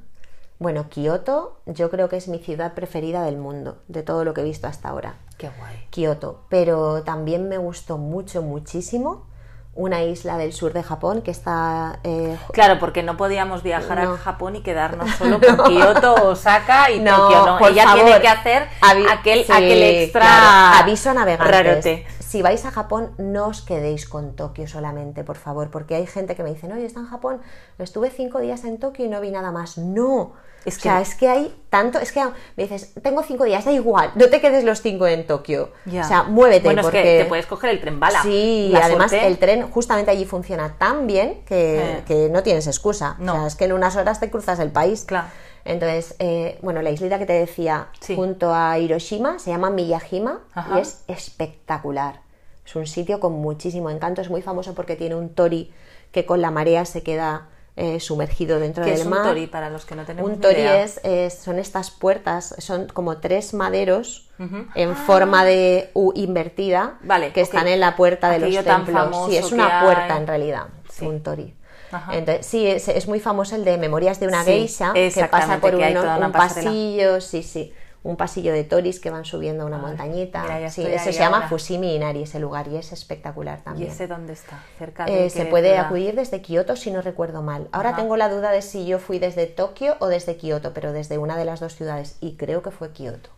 bueno, Kioto, yo creo que es mi ciudad preferida del mundo, de todo lo que he visto hasta ahora. qué guay. Kioto. Pero también me gustó mucho, muchísimo una isla del sur de Japón que está eh, Claro, porque no podíamos viajar No. a Japón y quedarnos solo con Kioto, Osaka y No, Tokio, ¿no? por Ella favor. tiene que hacer Avi- aquel, sí, aquel extra claro. Aviso navegantes. rarote. Si vais a Japón, no os quedéis con Tokio solamente, por favor, porque hay gente que me dice, no, yo está en Japón, estuve cinco días en Tokio y no vi nada más. No. Es o sea, que- es que hay tanto, es que me dices, tengo cinco días, da igual, no te quedes los cinco en Tokio. O sea, muévete Bueno, porque es que te puedes coger el tren bala. Sí, La además suerte- el tren justamente allí funciona tan bien que, Eh. que no tienes excusa. No. O sea, es que en unas horas te cruzas el país. Claro. Entonces, eh, bueno, la islita que te decía Sí. junto a Hiroshima se llama Miyajima Ajá. y es espectacular. Es un sitio con muchísimo encanto, es muy famoso porque tiene un tori que con la marea se queda eh, sumergido dentro ¿Qué del es un mar. tori para los que no tenemos Un tori idea? es, es- son estas puertas, son como tres maderos en forma de U invertida Ah. Vale, que están en la puerta de Aquello los templos. Sí, es una hay. puerta en realidad, Sí. un tori. Ajá. Entonces, sí, es, es muy famoso el de Memorias de una Sí, geisha, que pasa por que uno- un pasillo, sí, sí, un pasillo de toris que van subiendo una montañita. mira, sí, ahí se llama ahora. Fushimi Inari, ese lugar, y es espectacular ¿Y también. ese dónde está? Cerca de Eh, se qué puede ciudad? acudir desde Kioto si no recuerdo mal. Ahora Ajá. tengo la duda de si yo fui desde Tokio o desde Kioto, pero desde una de las dos ciudades y creo que fue Kioto.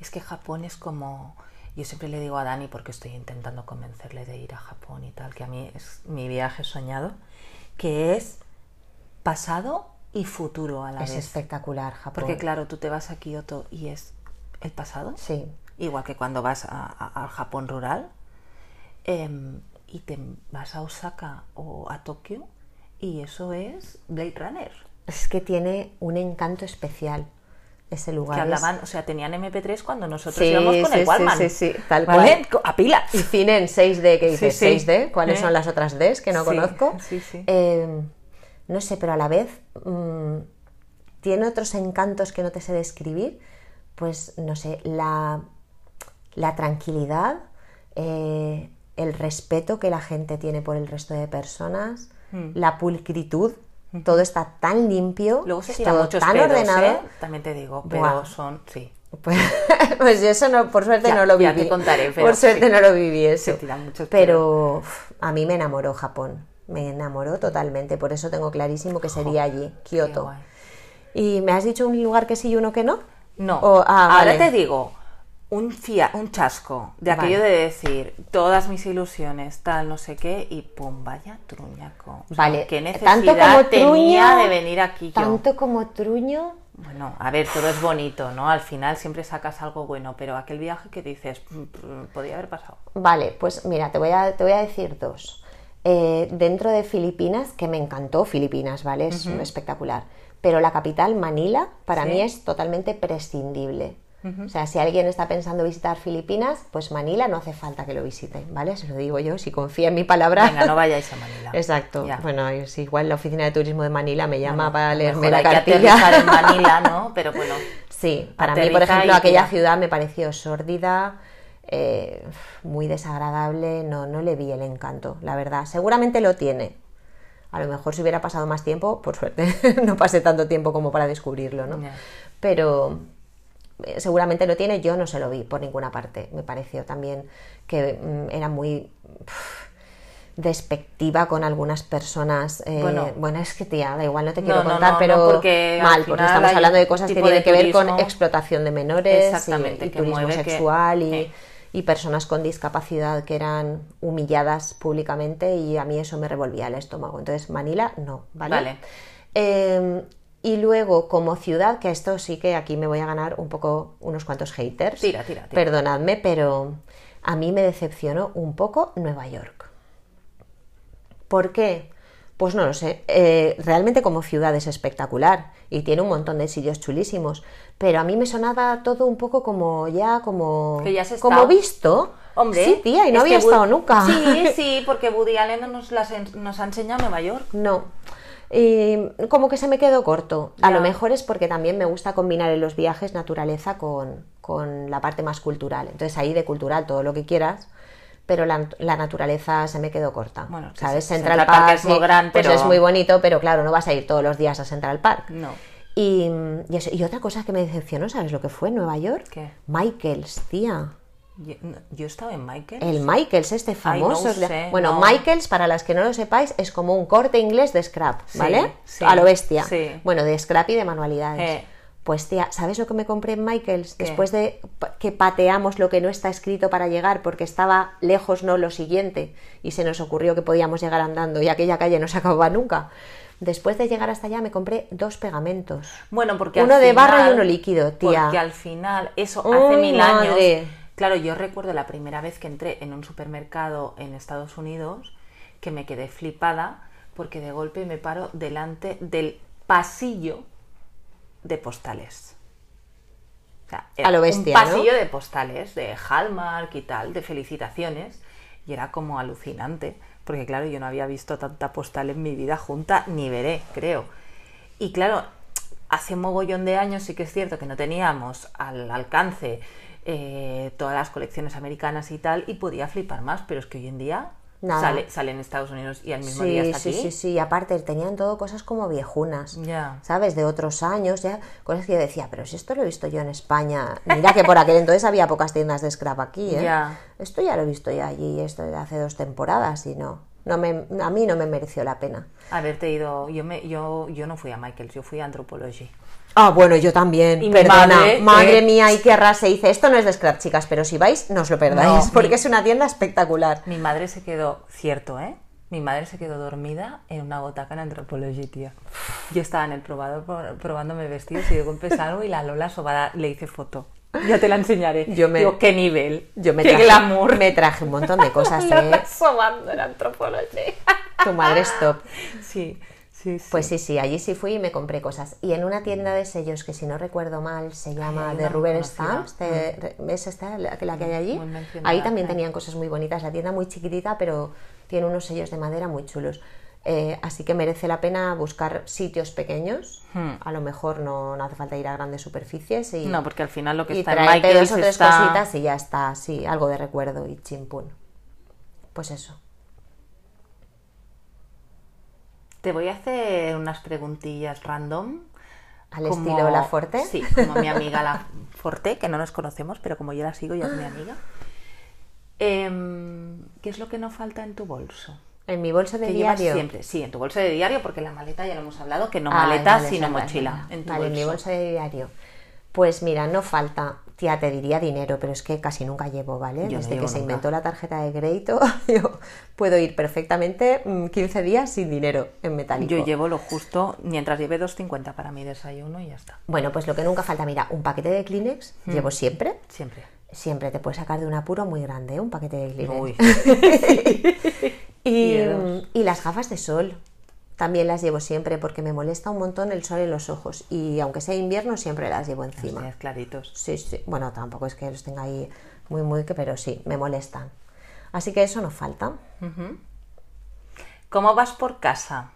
Es que Japón es como. Yo siempre le digo a Dani, porque estoy intentando convencerle de ir a Japón y tal, que a mí es mi viaje soñado, que es pasado y futuro a la Es vez. espectacular Japón. Porque claro, tú te vas a Kioto y es el pasado, Sí, igual que cuando vas al Japón rural, em, y te vas a Osaka o a Tokio, y eso es Blade Runner. es que tiene un encanto especial. ese lugar. Que es- hablaban, o sea, tenían MP3 cuando nosotros Sí, íbamos con sí, el Walkman. sí, sí, tal ¿Vale? cual. A pila. Y cine en 6D, que dices Sí, sí. 6D, ¿cuáles ¿Eh? son las otras Ds que no conozco? sí, sí. Eh, no sé, pero a la vez mm, tiene otros encantos que no te sé describir. Pues no sé, la, la tranquilidad, eh, el respeto que la gente tiene por el resto de personas, Mm. la pulcritud, todo está tan limpio, Luego se todo muchos tan pedos, ordenado. ¿eh? También te digo, pero Buah. son, sí. Pues, pues yo eso no, por suerte Ya- no lo ya viví. te contaré, pero por suerte sí. no lo viví eso. Se tiran muchos pero uf, a mí me enamoró Japón. Me enamoró totalmente. Por eso tengo clarísimo que sería allí, Kioto. ¿Y me has dicho un lugar que sí y uno que no? No, O- ah, ahora vale. te digo, un, fia, un chasco de aquello Vale. de decir todas mis ilusiones, tal, no sé qué, y pum, vaya truñaco. O sea, Vale, ¿Qué tanto necesidad como tenía truño, de venir aquí yo? Tanto como truño. Bueno, a ver, todo es bonito, ¿no? Al final siempre sacas algo bueno, pero aquel viaje que dices, "Mm, mm, podía haber pasado. Vale, pues mira, te voy a, te voy a decir dos. Eh, dentro de Filipinas, que me encantó Filipinas, ¿vale? Es espectacular. Pero la capital, Manila, para Sí. mí es totalmente prescindible. O sea, si alguien está pensando visitar Filipinas, pues Manila no hace falta que lo visite, ¿vale? Se lo digo yo, si confía en mi palabra. Venga, no vayáis a Manila. Exacto. Ya. Bueno, es igual la oficina de turismo de Manila me llama Bueno, para leerme la cartilla. en Manila, ¿no? Pero bueno, Sí, para mí, por ejemplo, aquella ciudad me pareció sórdida, eh, muy desagradable, no, no le vi el encanto, la verdad. Seguramente lo tiene. A lo mejor si hubiera pasado más tiempo, por suerte, no pasé tanto tiempo como para descubrirlo, ¿no? Pero eh, seguramente lo tiene, yo no se lo vi por ninguna parte. Me pareció también que mm, era muy despectiva con algunas personas. eh, Bueno. bueno, es que tía, da igual, no te quiero no, contar, no, pero porque mal, porque estamos hablando de cosas que tienen que ver con explotación de menores Exactamente, y, que turismo que- sexual y, eh. Y personas con discapacidad que eran humilladas públicamente y a mí eso me revolvía el estómago. Entonces, Manila, no, ¿vale? Vale. Eh, y luego, como ciudad, que esto sí que aquí me voy a ganar un poco unos cuantos haters. Tira, tira, tira. Perdonadme, pero a mí me decepcionó un poco Nueva York. ¿Por qué? Pues no lo sé. Eh, realmente como ciudad es espectacular y tiene un montón de sitios chulísimos, pero a mí me sonaba todo un poco como ya como Que ya como visto. Hombre, sí, tía, y no había estado nunca. Sí, sí, porque Woody Allen nos, las en- nos ha enseñado Nueva York. No. Y como que se me quedó corto. A lo mejor es porque también me gusta combinar en los viajes naturaleza con, con la parte más cultural. Entonces ahí de cultural todo lo que quieras, pero la, la naturaleza se me quedó corta. Bueno, ¿sabes? sí, Central, Central Park Park, es muy sí, gran, pues pero- es muy bonito, pero claro, no vas a ir todos los días a Central Park. No. Y, y eso- y otra cosa que me decepcionó, ¿sabes lo que fue en Nueva York? ¿Qué? Michaels, tía. Yo, yo estaba en Michael. El Michaels, este Ay, no famoso. sé, bueno, no. Michaels, para las que no lo sepáis, es como un corte inglés de scrap, Sí, ¿vale? sí, a lo bestia. sí. Bueno, de scrap y de manualidades. Eh. Pues tía, ¿sabes lo que me compré en Michaels? ¿Qué? Después de que pateamos lo que no está escrito para llegar, porque estaba lejos no lo siguiente, y se nos ocurrió que podíamos llegar andando y aquella calle no se acababa nunca. Después de llegar hasta allá me compré dos pegamentos. Bueno, porque Uno al de barra y uno líquido, tía. Porque al final, eso ¡Uy, hace mil madre! años. Claro, yo recuerdo la primera vez que entré en un supermercado en Estados Unidos que me quedé flipada porque de golpe me paro delante del pasillo de postales. O sea, A lo bestia, un ¿no? pasillo de postales, de Hallmark y tal, de felicitaciones. Y era como alucinante, porque claro, yo no había visto tanta postal en mi vida junta, ni veré, creo. Y claro, hace mogollón de años sí que es cierto que no teníamos al alcance eh, todas las colecciones americanas y tal, y podía flipar más, pero es que hoy en día Nada. sale, sale en Estados Unidos y al mismo día Sí, está sí, aquí. sí, sí. Y aparte tenían todo cosas como viejunas. Ya. ¿Sabes? De otros años, ya. Cosas que yo decía, pero si esto lo he visto yo en España. Mira que por aquel entonces había pocas tiendas de scrap aquí, ¿eh? Ya. Esto ya lo he visto ya allí, esto de hace dos temporadas y no. no me, a mí no me mereció la pena. Haberte ido, yo, me, yo, yo no fui a Michaels, yo fui a Anthropology. Ah, bueno, yo también. Y Perdona, madre, madre, eh, mía, y qué rasa dice. Esto no es de scrap, chicas, pero si vais, no os lo perdáis, No, porque mi- es una tienda espectacular. Mi madre se quedó, cierto, ¿eh? Mi madre se quedó dormida en una botaca en Anthropology, tía. Yo estaba en el probador pro- probándome vestidos y de golpe salgo y la Lola Sobada le hice foto. Ya te la enseñaré. Yo me- Digo, qué nivel, Yo me qué traje, glamour. me traje un montón de cosas, ¿eh? Sobando en Anthropology. Tu madre es top. Sí, Sí, sí. Pues sí, sí, allí sí fui y me compré cosas. Y en una tienda de sellos que si no recuerdo mal se llama de Ruben. Stamps, de- ¿ves esta, la, la que hay allí? Ahí también eh. tenían cosas muy bonitas, la tienda muy chiquitita, pero tiene unos sellos de madera muy chulos. Eh, así que merece la pena buscar sitios pequeños. Hmm. A lo mejor no, no hace falta ir a grandes superficies y, No, porque al final lo que y está en Michael's dos o tres está... cositas y ya está, sí, algo de recuerdo y chimpún. Pues eso. Te voy a hacer unas preguntillas random. Al como- estilo La Forte. Sí, como mi amiga La Forte, que no nos conocemos, pero como yo la sigo, ya es mi amiga. Em, ¿Qué es lo que no falta en tu bolso? En mi bolso de Que diario. siempre, sí, en tu bolso de diario, porque la maleta ya lo hemos hablado, que no Ah, maleta, vale, sino vale, mochila. vale. En tu Vale, en mi bolso de diario. Pues mira, no falta, tía, te diría dinero, pero es que casi nunca llevo, ¿vale? Yo Desde que se nunca. inventó la tarjeta de crédito, yo puedo ir perfectamente mm, 15 días sin dinero en metálico. Yo llevo lo justo, mientras lleve 2.50 para mi desayuno y ya está. Bueno, pues lo que nunca falta, mira, un paquete de Kleenex, Mm. llevo siempre. Siempre. Siempre te puedes sacar de un apuro muy grande, ¿eh? un paquete de Kleenex. Uy. Y, Y de dos. y las gafas de sol. También las llevo siempre porque me molesta un montón el sol en los ojos. Y aunque sea invierno, siempre las llevo encima. Tienes claritos. Sí, sí. Bueno, tampoco es que los tenga ahí muy, muy, que, pero sí, me molestan. Así que eso no falta. ¿Cómo vas por casa?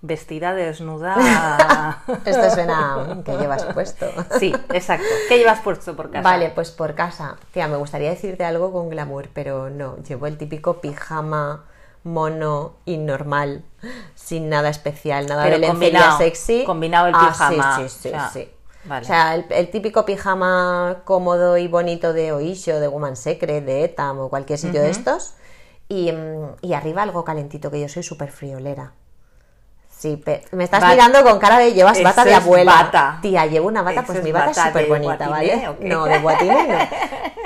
Vestida desnuda. Esto suena que llevas puesto. sí, exacto. ¿Qué llevas puesto por casa? Vale, pues por casa. Tía, me gustaría decirte algo con glamour, pero no. Llevo el típico pijama mono y normal, sin nada especial, nada Pero de lencería combinado, sexy. combinado el Ah, pijama, Sí, sí, sí. o sea, sí. vale. O sea, el, el típico pijama cómodo y bonito de Oisho, de Woman Secret, de Etam o cualquier sitio de estos. Y, mm, y arriba algo calentito, que yo soy súper friolera. Sí, me estás mirando con cara de llevas Eso bata de abuela. bata. Tía, llevo una bata, Eso pues es mi bata es súper bonita, ¿vale? No, de guatiné no.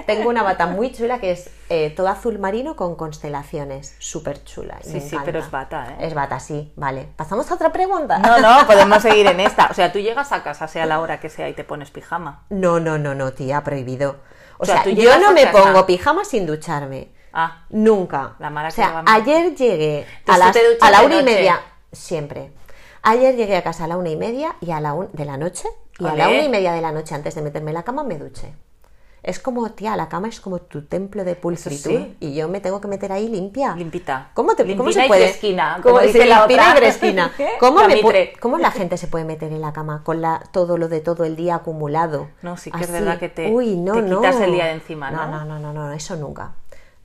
Tengo una bata muy chula que es eh, todo azul marino con constelaciones. Súper chula. Sí, sí, pero es bata, ¿eh? Es bata, sí, vale. ¿Pasamos a otra pregunta? No, no, podemos seguir en esta. O sea, tú llegas a casa, sea la hora que sea, y te pones pijama. No, no, no, no, tía, prohibido. O, O sea, sea, yo no me casa- pongo pijama sin ducharme. Ah, Nunca. La mala o sea, ayer llegué a, las, ¿tú te duchas a la una y media. Siempre. Ayer llegué a casa a la una y media y a la un- de la noche. Y a la una y media de la noche, antes de meterme en la cama, me duché. Es como, tía, la cama es como tu templo de pulcritud. sí. Y yo me tengo que meter ahí limpia. limpita. ¿Cómo, te, ¿cómo Limpina se y puede? fresquina, ¿Cómo, como dice sí, la otra. y fresquina. ¿Cómo, me. ¿Cómo la gente se puede meter en la cama con la, todo lo de todo el día acumulado? No, sí que es verdad que te- Uy, no, te no. quitas el día de encima, ¿no? No, no, no, no, no, eso nunca.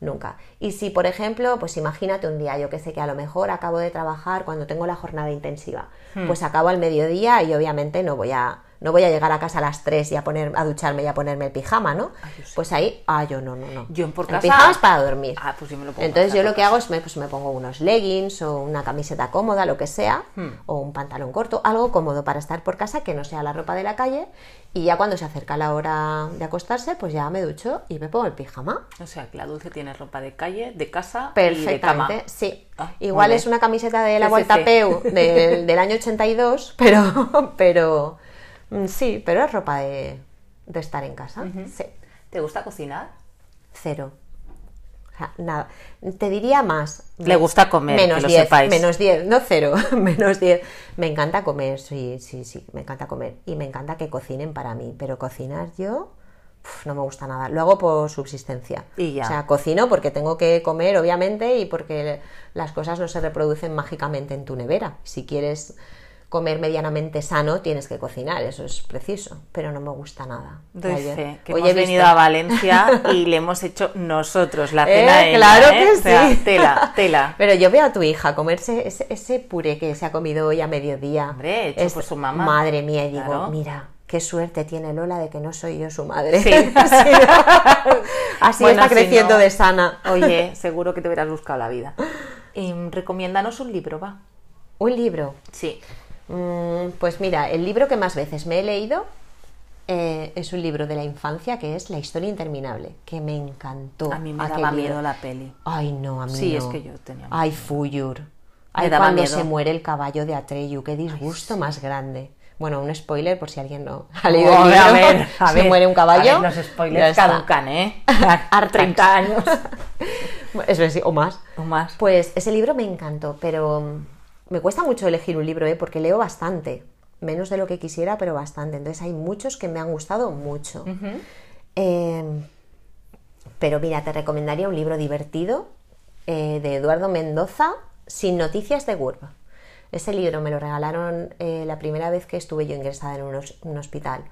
Nunca. Y si, por ejemplo, pues imagínate un día, yo que sé que a lo mejor acabo de trabajar cuando tengo la jornada intensiva, Hmm. pues acabo al mediodía y obviamente no voy a no voy a llegar a casa a las 3 y a poner a ducharme y a ponerme el pijama, ¿no? Pues ahí, ah, yo no, no, no. Yo en por el pijama es para dormir. Ah, pues yo me lo pongo Entonces yo lo que hago es me, pues me pongo unos leggings o una camiseta cómoda, lo que sea, Hmm. o un pantalón corto, algo cómodo para estar por casa que no sea la ropa de la calle y ya cuando se acerca la hora de acostarse, pues ya me ducho y me pongo el pijama. O sea, que la dulce tiene ropa de calle, de casa y de cama. Perfectamente, sí. Ah, Igual es una camiseta de la Vuelta. Peu del, del año 82, pero, pero sí, pero es ropa de, de estar en casa. Sí, ¿Te gusta cocinar? cero. O sea, nada. Te diría más. Le gusta comer, menos que lo 10, sepáis. menos 10, no cero, menos 10. Me encanta comer, sí, sí, sí, me encanta comer. Y me encanta que cocinen para mí, pero cocinar yo uf, no me gusta nada. Lo hago por subsistencia. Y ya. O sea, cocino porque tengo que comer, obviamente, y porque las cosas no se reproducen mágicamente en tu nevera. Si quieres comer medianamente sano, tienes que cocinar, eso es preciso, pero no me gusta nada. Que hoy hemos he venido a Valencia y le hemos hecho nosotros la Eh, cena ella, claro ¿eh? que O sea, sí. tela, tela. Pero yo veo a tu hija comerse ese, ese puré que se ha comido hoy a mediodía. Hombre, hecho por su mamá. Madre mía, y digo, Claro. mira, qué suerte tiene Lola de que no soy yo su madre. Sí. Así, así Bueno, está si creciendo no- de sana. Oye, seguro que te hubieras buscado la vida. Em, recomiéndanos un libro, va. Un libro. Sí. Mm, pues mira, el libro que más veces me he leído eh, es un libro de la infancia que es La historia interminable, que me encantó. A mí me daba libro. miedo la peli. Ay, no, a mí Sí, no. es que yo tenía miedo. Ay, Fuyur. Ay, daba cuando miedo. se muere el caballo de Atreyu, qué disgusto más grande. Bueno, un spoiler por si alguien no ha leído Oh, el libro. a ver, a se ver. muere un caballo. A ver, los spoilers caducan, ¿eh? Hartax. 30 años. Eso es, o más. O más. Pues ese libro me encantó, pero me cuesta mucho elegir un libro, ¿eh? porque leo bastante, menos de lo que quisiera, pero bastante. Entonces hay muchos que me han gustado mucho. Eh, pero mira, te recomendaría un libro divertido eh, de Eduardo Mendoza, Sin noticias de GURB. Ese libro me lo regalaron eh, la primera vez que estuve yo ingresada en un hospital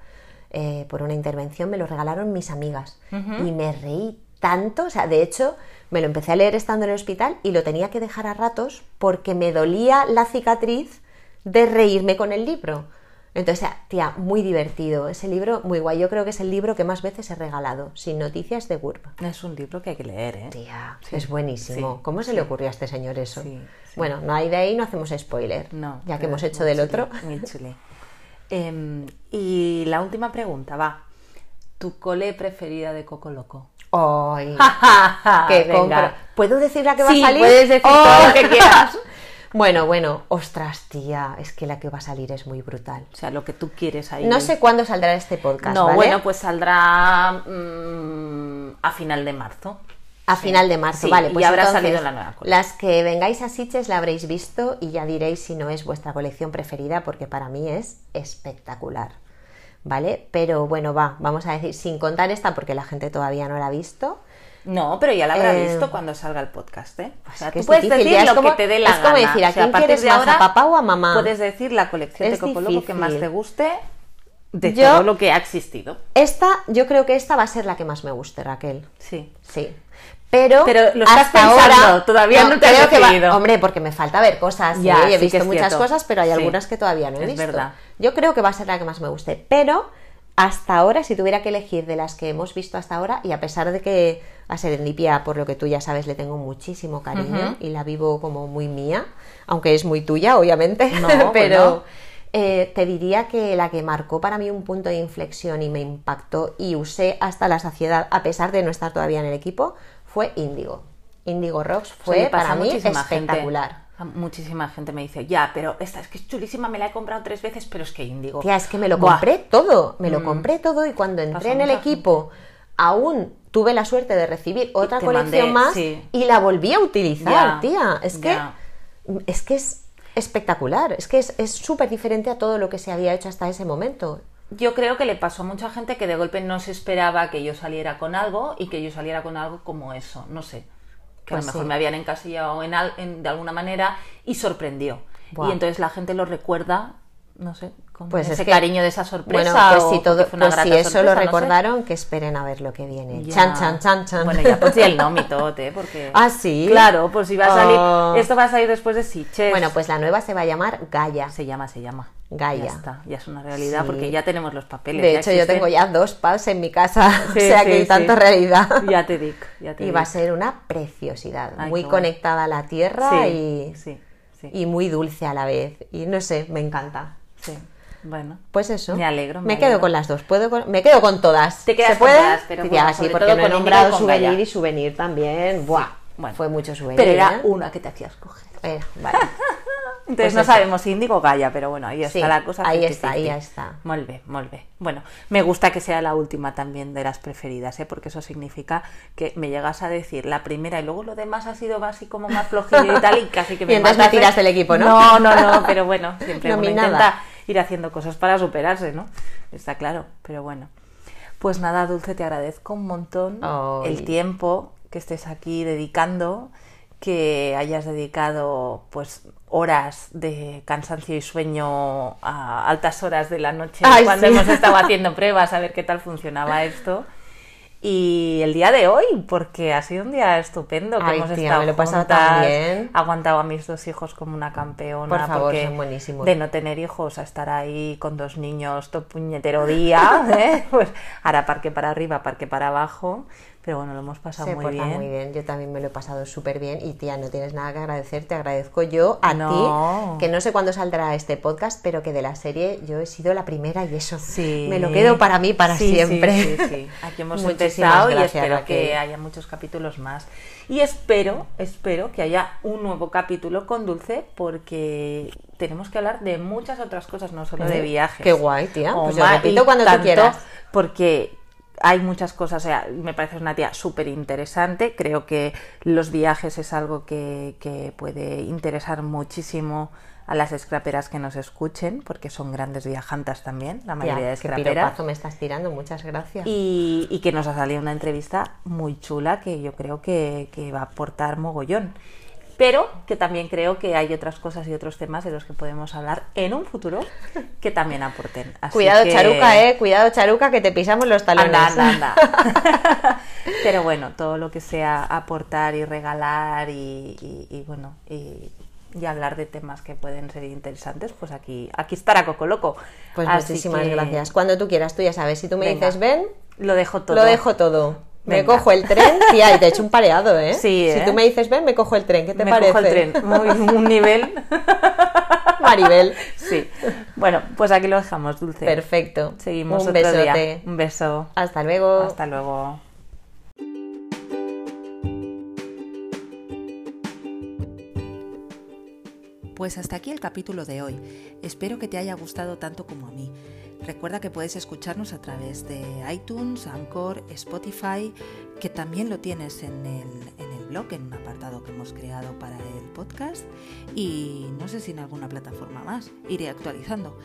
eh, por una intervención, me lo regalaron mis amigas y me reí tanto, o sea, de hecho me lo empecé a leer estando en el hospital y lo tenía que dejar a ratos porque me dolía la cicatriz de reírme con el libro. Entonces, tía, muy divertido. Ese libro, muy guay. Yo creo que es el libro que más veces he regalado, sin noticias de GURB. Es un libro que hay que leer, ¿eh? Tía, Sí, es buenísimo. sí, ¿Cómo se le ocurrió a este señor eso? Bueno, no hay de ahí, no hacemos spoiler. No. ya que hemos hecho del otro. Muy chuli. Em, y la última pregunta, va. ¿Tu cole preferida de Coco Loco? ¡Ay! que ¡Qué compro! ¿Puedo decir la que va Sí, a salir? puedes decir ¡Oh! todo lo que quieras. Bueno, bueno, ostras, tía, es que la que va a salir es muy brutal. O sea, lo que tú quieres ahí. No sé cuándo saldrá este podcast, No, ¿vale? bueno, pues saldrá mm, a final de marzo. A final de marzo, Sí, vale. y Pues habrá entonces, salido la nueva colección. Las que vengáis a Sitges la habréis visto y ya diréis si no es vuestra colección preferida, porque para mí es espectacular. ¿Vale? Pero bueno, va, vamos a decir, sin contar esta, porque la gente todavía no la ha visto. No, pero ya la habrá Eh, visto cuando salga el podcast, ¿eh? O sea, que tú es puedes difícil, decir ya es lo como- que te dé la es como gana. decir, ¿a O sea, quién quieres de más, a ahora papá o a mamá? Puedes decir la colección de Es Coco Loco que más te guste de Yo- todo lo que ha existido. Esta, yo creo que esta va a ser la que más me guste, Raquel. Sí. Sí. Pero, Pero lo estás hasta pensando, ahora todavía no te has creo que va- decidido. hombre, porque me falta ver cosas. Ya, ¿eh? sí He visto es muchas cierto. cosas, pero hay Sí, algunas que todavía no he es visto. verdad. Yo creo que va a ser la que más me guste. Pero hasta ahora, si tuviera que elegir de las que hemos visto hasta ahora, y a pesar de que a Serendipia, por lo que tú ya sabes, le tengo muchísimo cariño y la vivo como muy mía, aunque es muy tuya, obviamente, No, pero pues no. eh, te diría que la que marcó para mí un punto de inflexión y me impactó y usé hasta la saciedad, a pesar de no estar todavía en el equipo, fue Índigo. Índigo Rocks fue para mí gente. Espectacular. A Muchísima gente me dice, ya, pero esta es que es chulísima, me la he comprado tres veces, pero es que Índigo. Tía, es que me lo Buah. compré todo, me lo compré todo y cuando entré en el equipo aún tuve la suerte de recibir otra colección mandé, más sí. y la volví a utilizar, Ya, tía. Es que ya. es que es espectacular, es que es es súper diferente a todo lo que se había hecho hasta ese momento. Yo creo que le pasó a mucha gente que de golpe no se esperaba que yo saliera con algo y que yo saliera con algo como eso, no sé. Que a Pues lo mejor sí. me habían encasillado en, al- en- de alguna manera y sorprendió. Y entonces la gente lo recuerda, no sé, Pues ese es que- cariño de esa sorpresa. Bueno, pues o si, todo, porque fue una pues si eso sorpresa, lo no sé. recordaron, que esperen a ver lo que viene. Ya. Chan, chan, chan, chan. Bueno, ya pues el ¿eh? Porque... Ah, ¿sí? Claro, pues si va a salir... Oh. Esto va a salir después de Sitges. Bueno, pues la nueva se va a llamar Gaia. Se llama, se llama. Gaia. Ya está, ya es una realidad Sí. porque ya tenemos los papeles. De hecho, yo tengo ya dos pads en mi casa, Sí, o sea sí, que sí. tanto realidad. Ya te digo, ya te Y va a ser una preciosidad, Ay, muy conectada a la tierra y, y muy dulce a la vez. Y no sé, me encanta. sí. Bueno. Pues eso. Me alegro, me Me, quedo con las dos. Puedo con- Me quedo con todas. Te quedas ¿Se con todas, pero bueno, sí, porque he nombrado souvenir Gaia. y souvenir también. Buah, Bueno. fue mucho souvenir. Pero era ¿eh? una que te hacías coger. Era, vale. Entonces Pues no eso. sabemos si Índigo o Gaia, pero bueno, ahí está Sí, la cosa. ahí 50-50. está, ahí está. Molt bé, molt bé. Bueno, me gusta que sea la última también de las preferidas, ¿eh? porque eso significa que me llegas a decir la primera y luego lo demás ha sido más así como más flojillo y tal y casi que me Y entonces me tiras ¿eh? del equipo, ¿no? No, no, no, pero bueno, siempre uno intenta ir haciendo cosas para superarse, ¿no? Está claro, pero bueno. Pues nada, Dulce, te agradezco un montón el tiempo que estés aquí dedicando, que hayas dedicado pues horas de cansancio y sueño a altas horas de la noche Ay, cuando sí. hemos estado haciendo pruebas a ver qué tal funcionaba esto. Y el día de hoy, porque ha sido un día estupendo, que Ay, hemos tía, estado me lo juntas, tan bien. aguantado a mis dos hijos como una campeona, Por favor, porque son buenísimos. de no tener hijos a estar ahí con dos niños todo puñetero día, ¿eh? pues ahora parque para arriba, parque para abajo, pero bueno, lo hemos pasado Se muy porta bien. muy bien, yo también me lo he pasado súper bien y tía, no tienes nada que agradecer, te agradezco yo a No. ti, que no sé cuándo saldrá este podcast, pero que de la serie yo he sido la primera y eso Sí. me lo quedo para mí para Sí, siempre. Sí, sí, Aquí hemos Muchísimas empezado y espero que haya muchos capítulos más. Y espero, espero que haya un nuevo capítulo con Dulce porque tenemos que hablar de muchas otras cosas, no solo de viajes. qué guay, tía. Pues yo repito cuando tú quieras. Porque hay muchas cosas, o sea, me parece una tía súper interesante, creo que los viajes es algo que, que puede interesar muchísimo a las scraperas que nos escuchen, porque son grandes viajantas también, la mayoría de Qué scraperas. piropazo me estás tirando, muchas gracias. Y, y que nos ha salido una entrevista muy chula que yo creo que, que va a aportar mogollón. Pero que también creo que hay otras cosas y otros temas de los que podemos hablar en un futuro que también aporten. Así Cuidado, que- Charuca, eh. Cuidado, Charuca, que te pisamos los talones. Anda, anda, anda. Pero bueno, todo lo que sea aportar y regalar y, y- y bueno, y, y hablar de temas que pueden ser interesantes, pues aquí, aquí estará Coco Loco. Pues Así muchísimas que gracias. Cuando tú quieras, tú ya sabes. Si tú me Venga. dices ven, Lo dejo todo. lo dejo todo. Me Venga. cojo el tren, tía, y te he hecho un pareado, ¿eh? Sí, Si ¿eh? tú me dices ven, me cojo el tren. ¿Qué te Me parece? cojo el tren. Muy, un nivel. Maribel. Sí. Bueno, pues aquí lo dejamos, Dulce. Perfecto. Seguimos un otro besote. día. Un beso. Hasta luego. Hasta luego. Pues hasta aquí el capítulo de hoy. Espero que te haya gustado tanto como a mí. Recuerda que puedes escucharnos a través de iTunes, Anchor, Spotify, que también lo tienes en el, en el blog, en un apartado que hemos creado para el podcast y no sé si en alguna plataforma más. Iré actualizando.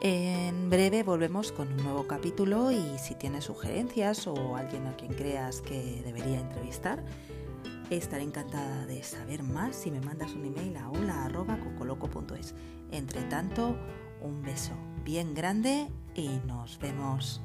En breve volvemos con un nuevo capítulo y si tienes sugerencias o alguien a quien creas que debería entrevistar, estaré encantada de saber más si me mandas un email a hola.cocoloco.es. Entre tanto, un beso bien grande y nos vemos